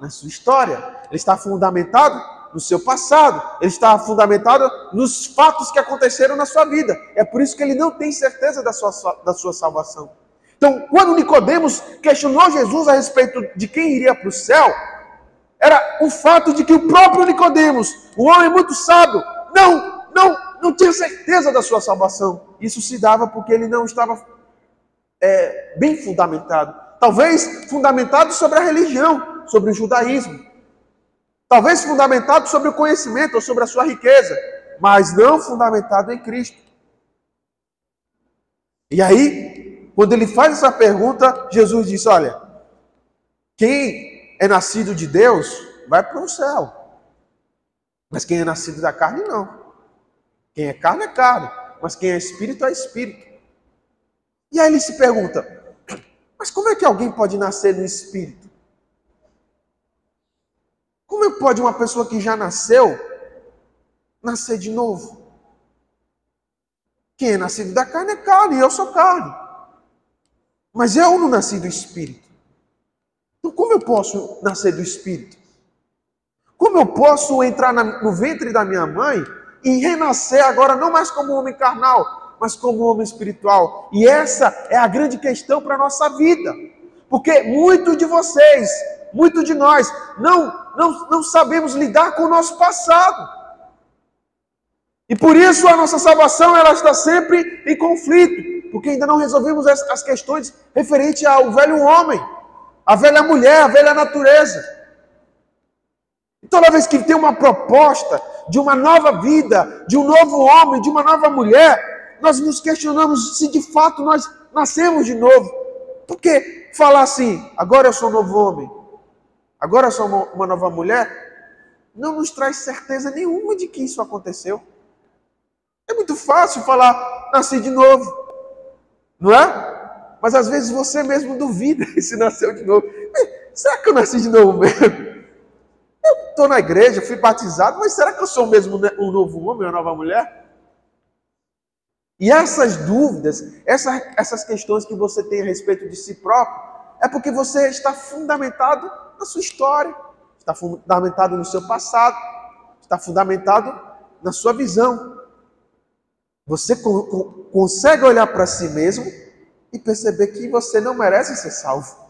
na sua história, ele está fundamentado no seu passado, ele está fundamentado nos fatos que aconteceram na sua vida. É por isso que ele não tem certeza da sua, da sua salvação. Então, quando Nicodemos questionou Jesus a respeito de quem iria para o céu, era o fato de que o próprio Nicodemos, um homem muito sábio, não, não, não tinha certeza da sua salvação. Isso se dava porque ele não estava é, bem fundamentado Talvez fundamentado sobre a religião, sobre o judaísmo. Talvez fundamentado sobre o conhecimento ou sobre a sua riqueza, mas não fundamentado em Cristo. E aí, quando ele faz essa pergunta, Jesus diz: Olha, quem é nascido de Deus vai para o céu, mas quem é nascido da carne, não. Quem é carne é carne, mas quem é espírito é espírito. E aí ele se pergunta: mas como é que alguém pode nascer no espírito? Como é pode uma pessoa que já nasceu nascer de novo? Quem é nascido da carne é carne, eu sou carne. Mas eu não nasci do espírito. Então, como eu posso nascer do espírito? Como eu posso entrar no ventre da minha mãe e renascer agora, não mais como homem carnal, mas como homem espiritual. E essa é a grande questão para a nossa vida. Porque muitos de vocês, muitos de nós, não, não, não sabemos lidar com o nosso passado. E por isso a nossa salvação ela está sempre em conflito, porque ainda não resolvemos as, as questões referentes ao velho homem, a velha mulher, a velha natureza. Toda vez que tem uma proposta de uma nova vida, de um novo homem, de uma nova mulher, nós nos questionamos se de fato nós nascemos de novo. Porque falar assim, agora eu sou um novo homem, agora eu sou uma nova mulher, não nos traz certeza nenhuma de que isso aconteceu. É muito fácil falar, nasci de novo, não é? Mas às vezes você mesmo duvida se nasceu de novo. Será que eu nasci de novo mesmo? Eu estou na igreja, fui batizado, mas será que eu sou mesmo um novo homem, uma nova mulher? E essas dúvidas, essa, essas questões que você tem a respeito de si próprio, é porque você está fundamentado na sua história, está fundamentado no seu passado, está fundamentado na sua visão. Você co co consegue olhar para si mesmo e perceber que você não merece ser salvo.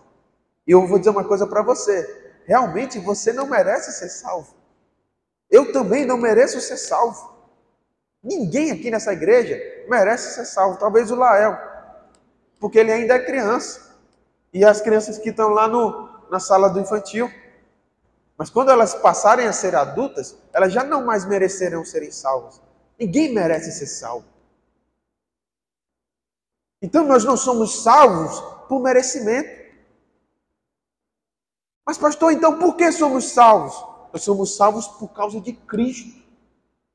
E eu vou dizer uma coisa para você: realmente você não merece ser salvo. Eu também não mereço ser salvo. Ninguém aqui nessa igreja merece ser salvo. Talvez o Lael, porque ele ainda é criança. E as crianças que estão lá no, na sala do infantil. Mas quando elas passarem a ser adultas, elas já não mais merecerão serem salvas. Ninguém merece ser salvo. Então nós não somos salvos por merecimento. Mas, pastor, então por que somos salvos? Nós somos salvos por causa de Cristo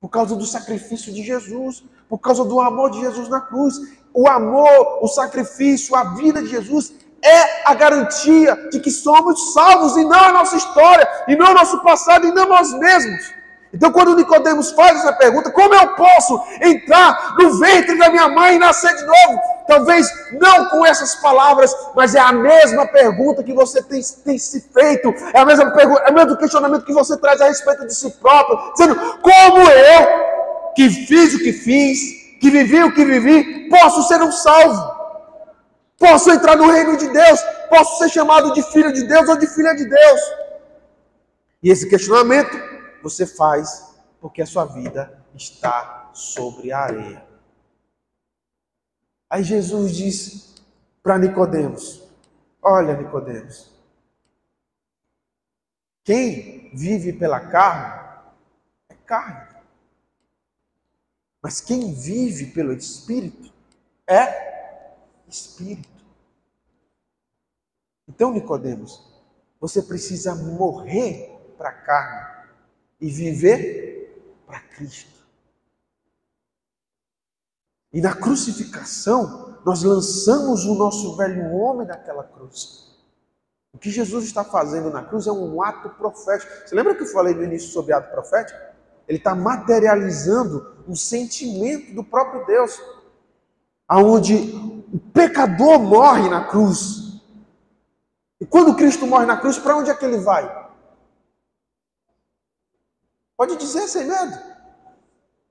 por causa do sacrifício de Jesus, por causa do amor de Jesus na cruz. O amor, o sacrifício, a vida de Jesus é a garantia de que somos salvos e não a nossa história, e não o nosso passado, e não nós mesmos. Então, quando Nicodemos faz essa pergunta, como eu posso entrar no ventre da minha mãe e nascer de novo? Talvez não com essas palavras, mas é a mesma pergunta que você tem, tem se feito, é a mesma pergunta, é o mesmo questionamento que você traz a respeito de si próprio, dizendo: como eu que fiz o que fiz, que vivi o que vivi, posso ser um salvo. Posso entrar no reino de Deus, posso ser chamado de filho de Deus ou de filha de Deus. E esse questionamento você faz porque a sua vida está sobre a areia. Aí Jesus disse para Nicodemos: Olha, Nicodemos, quem vive pela carne é carne. Mas quem vive pelo Espírito é Espírito. Então, Nicodemos, você precisa morrer para a carne e viver para Cristo. E na crucificação, nós lançamos o nosso velho homem naquela cruz. O que Jesus está fazendo na cruz é um ato profético. Você lembra que eu falei no início sobre ato profético? Ele está materializando um sentimento do próprio Deus, aonde o pecador morre na cruz. E quando Cristo morre na cruz, para onde é que ele vai? Pode dizer sem medo.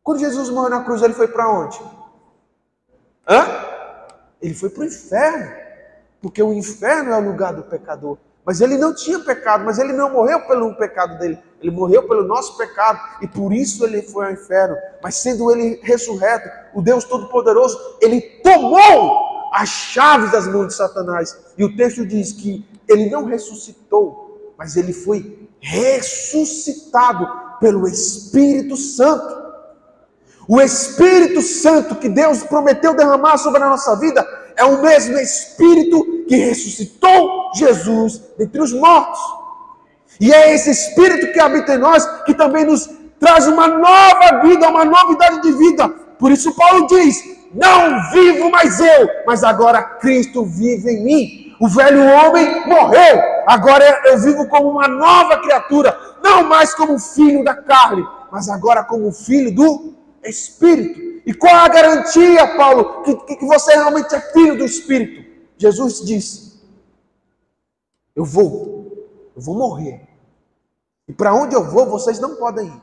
Quando Jesus morreu na cruz, ele foi para onde? Hã? Ele foi para o inferno. Porque o inferno é o lugar do pecador. Mas ele não tinha pecado, mas ele não morreu pelo pecado dele, ele morreu pelo nosso pecado e por isso ele foi ao inferno. Mas sendo ele ressurreto, o Deus Todo-Poderoso, ele tomou as chaves das mãos de Satanás. E o texto diz que ele não ressuscitou, mas ele foi ressuscitado pelo Espírito Santo. O Espírito Santo que Deus prometeu derramar sobre a nossa vida é o mesmo Espírito que ressuscitou Jesus dentre os mortos. E é esse Espírito que habita em nós que também nos traz uma nova vida, uma novidade de vida. Por isso, Paulo diz: Não vivo mais eu, mas agora Cristo vive em mim. O velho homem morreu, agora eu vivo como uma nova criatura, não mais como filho da carne, mas agora como filho do Espírito. E qual é a garantia, Paulo, que, que você realmente é filho do Espírito? Jesus disse: Eu vou, eu vou morrer. E para onde eu vou, vocês não podem ir.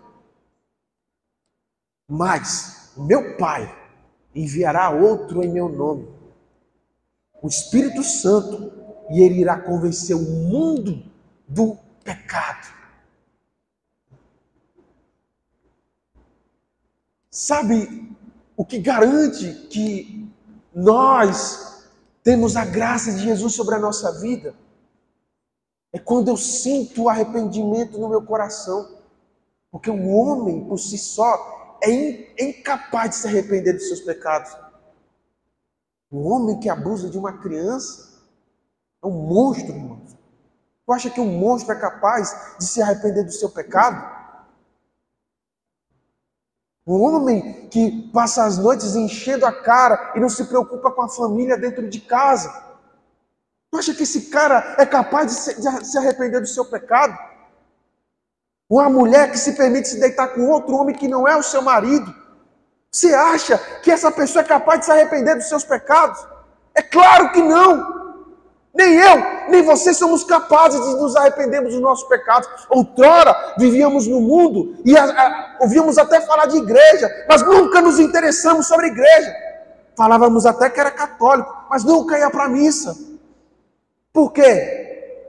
Mas o meu Pai enviará outro em meu nome, o Espírito Santo, e ele irá convencer o mundo do pecado. Sabe o que garante que nós temos a graça de Jesus sobre a nossa vida é quando eu sinto o arrependimento no meu coração. Porque o homem, por si só, é incapaz de se arrepender dos seus pecados. O homem que abusa de uma criança é um monstro, irmão. Tu acha que um monstro é capaz de se arrepender do seu pecado? Um homem que passa as noites enchendo a cara e não se preocupa com a família dentro de casa. Tu acha que esse cara é capaz de se, de se arrepender do seu pecado? Uma mulher que se permite se deitar com outro homem que não é o seu marido. Você acha que essa pessoa é capaz de se arrepender dos seus pecados? É claro que não. Nem eu, nem você somos capazes de nos arrependermos dos nossos pecados. Outrora vivíamos no mundo e a, a, ouvíamos até falar de igreja, mas nunca nos interessamos sobre igreja. Falávamos até que era católico, mas nunca ia para a missa. Por quê?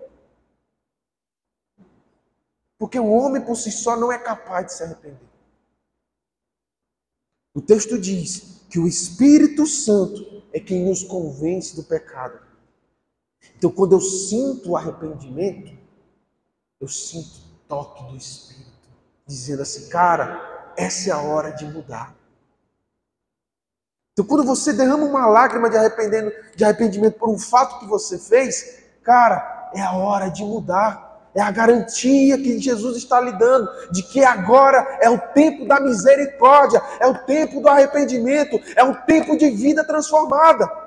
Porque o homem por si só não é capaz de se arrepender. O texto diz que o Espírito Santo é quem nos convence do pecado. Então, quando eu sinto o arrependimento, eu sinto o toque do Espírito, dizendo assim, cara, essa é a hora de mudar. Então, quando você derrama uma lágrima de arrependimento, de arrependimento por um fato que você fez, cara, é a hora de mudar. É a garantia que Jesus está lhe dando de que agora é o tempo da misericórdia, é o tempo do arrependimento, é o tempo de vida transformada.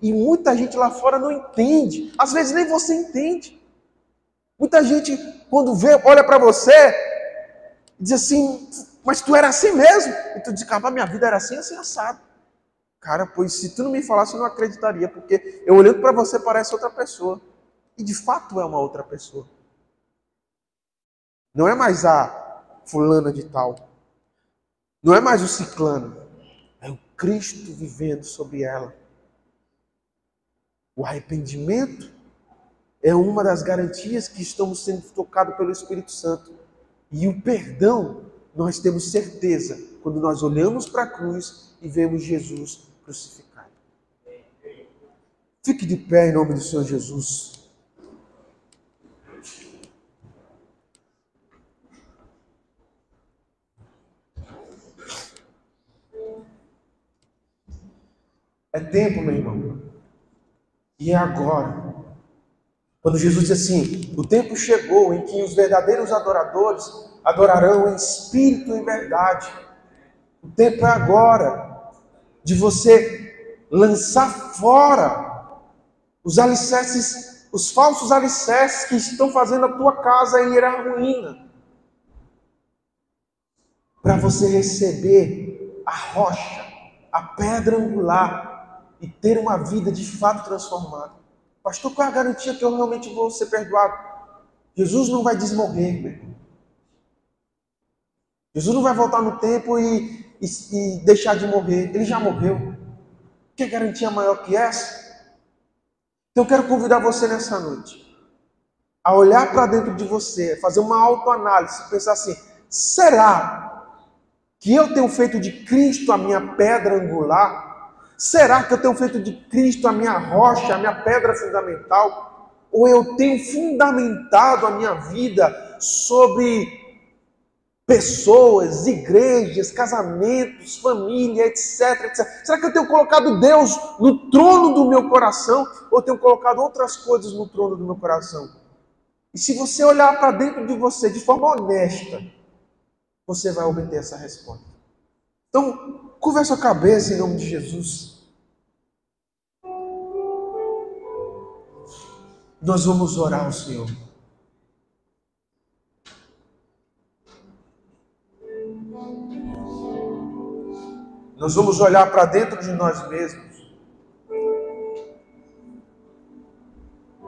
E muita gente lá fora não entende. Às vezes nem você entende. Muita gente, quando vê, olha para você, diz assim, mas tu era assim mesmo. E tu diz, cara, minha vida era assim, assim, assado. Cara, pois se tu não me falasse, eu não acreditaria, porque eu olhando para você parece outra pessoa. E de fato é uma outra pessoa. Não é mais a fulana de tal. Não é mais o ciclano, é o Cristo vivendo sobre ela. O arrependimento é uma das garantias que estamos sendo tocados pelo Espírito Santo. E o perdão, nós temos certeza quando nós olhamos para a cruz e vemos Jesus crucificado. Fique de pé em nome do Senhor Jesus. É tempo, meu irmão. E é agora. Quando Jesus diz assim: o tempo chegou em que os verdadeiros adoradores adorarão em espírito e verdade. O tempo é agora de você lançar fora os alicerces, os falsos alicerces que estão fazendo a tua casa ir à ruína. Para você receber a rocha, a pedra angular e ter uma vida de fato transformada. Pastor, qual é a garantia que eu realmente vou ser perdoado? Jesus não vai desmorrer, meu irmão. Jesus não vai voltar no tempo e, e, e deixar de morrer. Ele já morreu. Que garantia maior que essa? Então eu quero convidar você nessa noite a olhar para dentro de você, fazer uma autoanálise, pensar assim: será que eu tenho feito de Cristo a minha pedra angular? Será que eu tenho feito de Cristo a minha rocha, a minha pedra fundamental? Ou eu tenho fundamentado a minha vida sobre pessoas, igrejas, casamentos, família, etc, etc? Será que eu tenho colocado Deus no trono do meu coração? Ou tenho colocado outras coisas no trono do meu coração? E se você olhar para dentro de você de forma honesta, você vai obter essa resposta. Então, Curva a sua cabeça em nome de Jesus. Nós vamos orar ao Senhor. Nós vamos olhar para dentro de nós mesmos,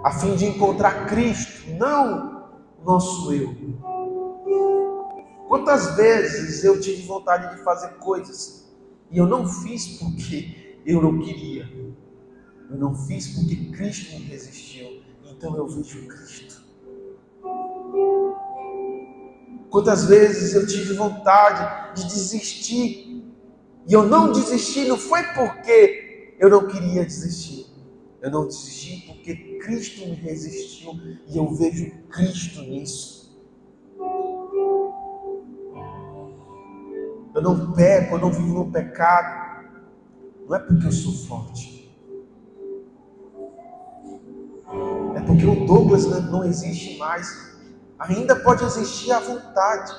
a fim de encontrar Cristo, não nosso eu. Quantas vezes eu tive vontade de fazer coisas e eu não fiz porque eu não queria. Eu não fiz porque Cristo me resistiu. Então eu vejo Cristo. Quantas vezes eu tive vontade de desistir e eu não desisti, não foi porque eu não queria desistir. Eu não desisti porque Cristo me resistiu e eu vejo Cristo nisso. Eu não peco, eu não vivo no pecado, não é porque eu sou forte. É porque o Douglas não existe mais. Ainda pode existir a vontade,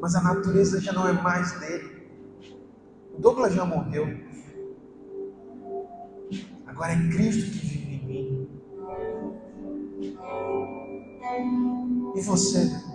mas a natureza já não é mais dele. O Douglas já morreu. Agora é Cristo que vive em mim. E você?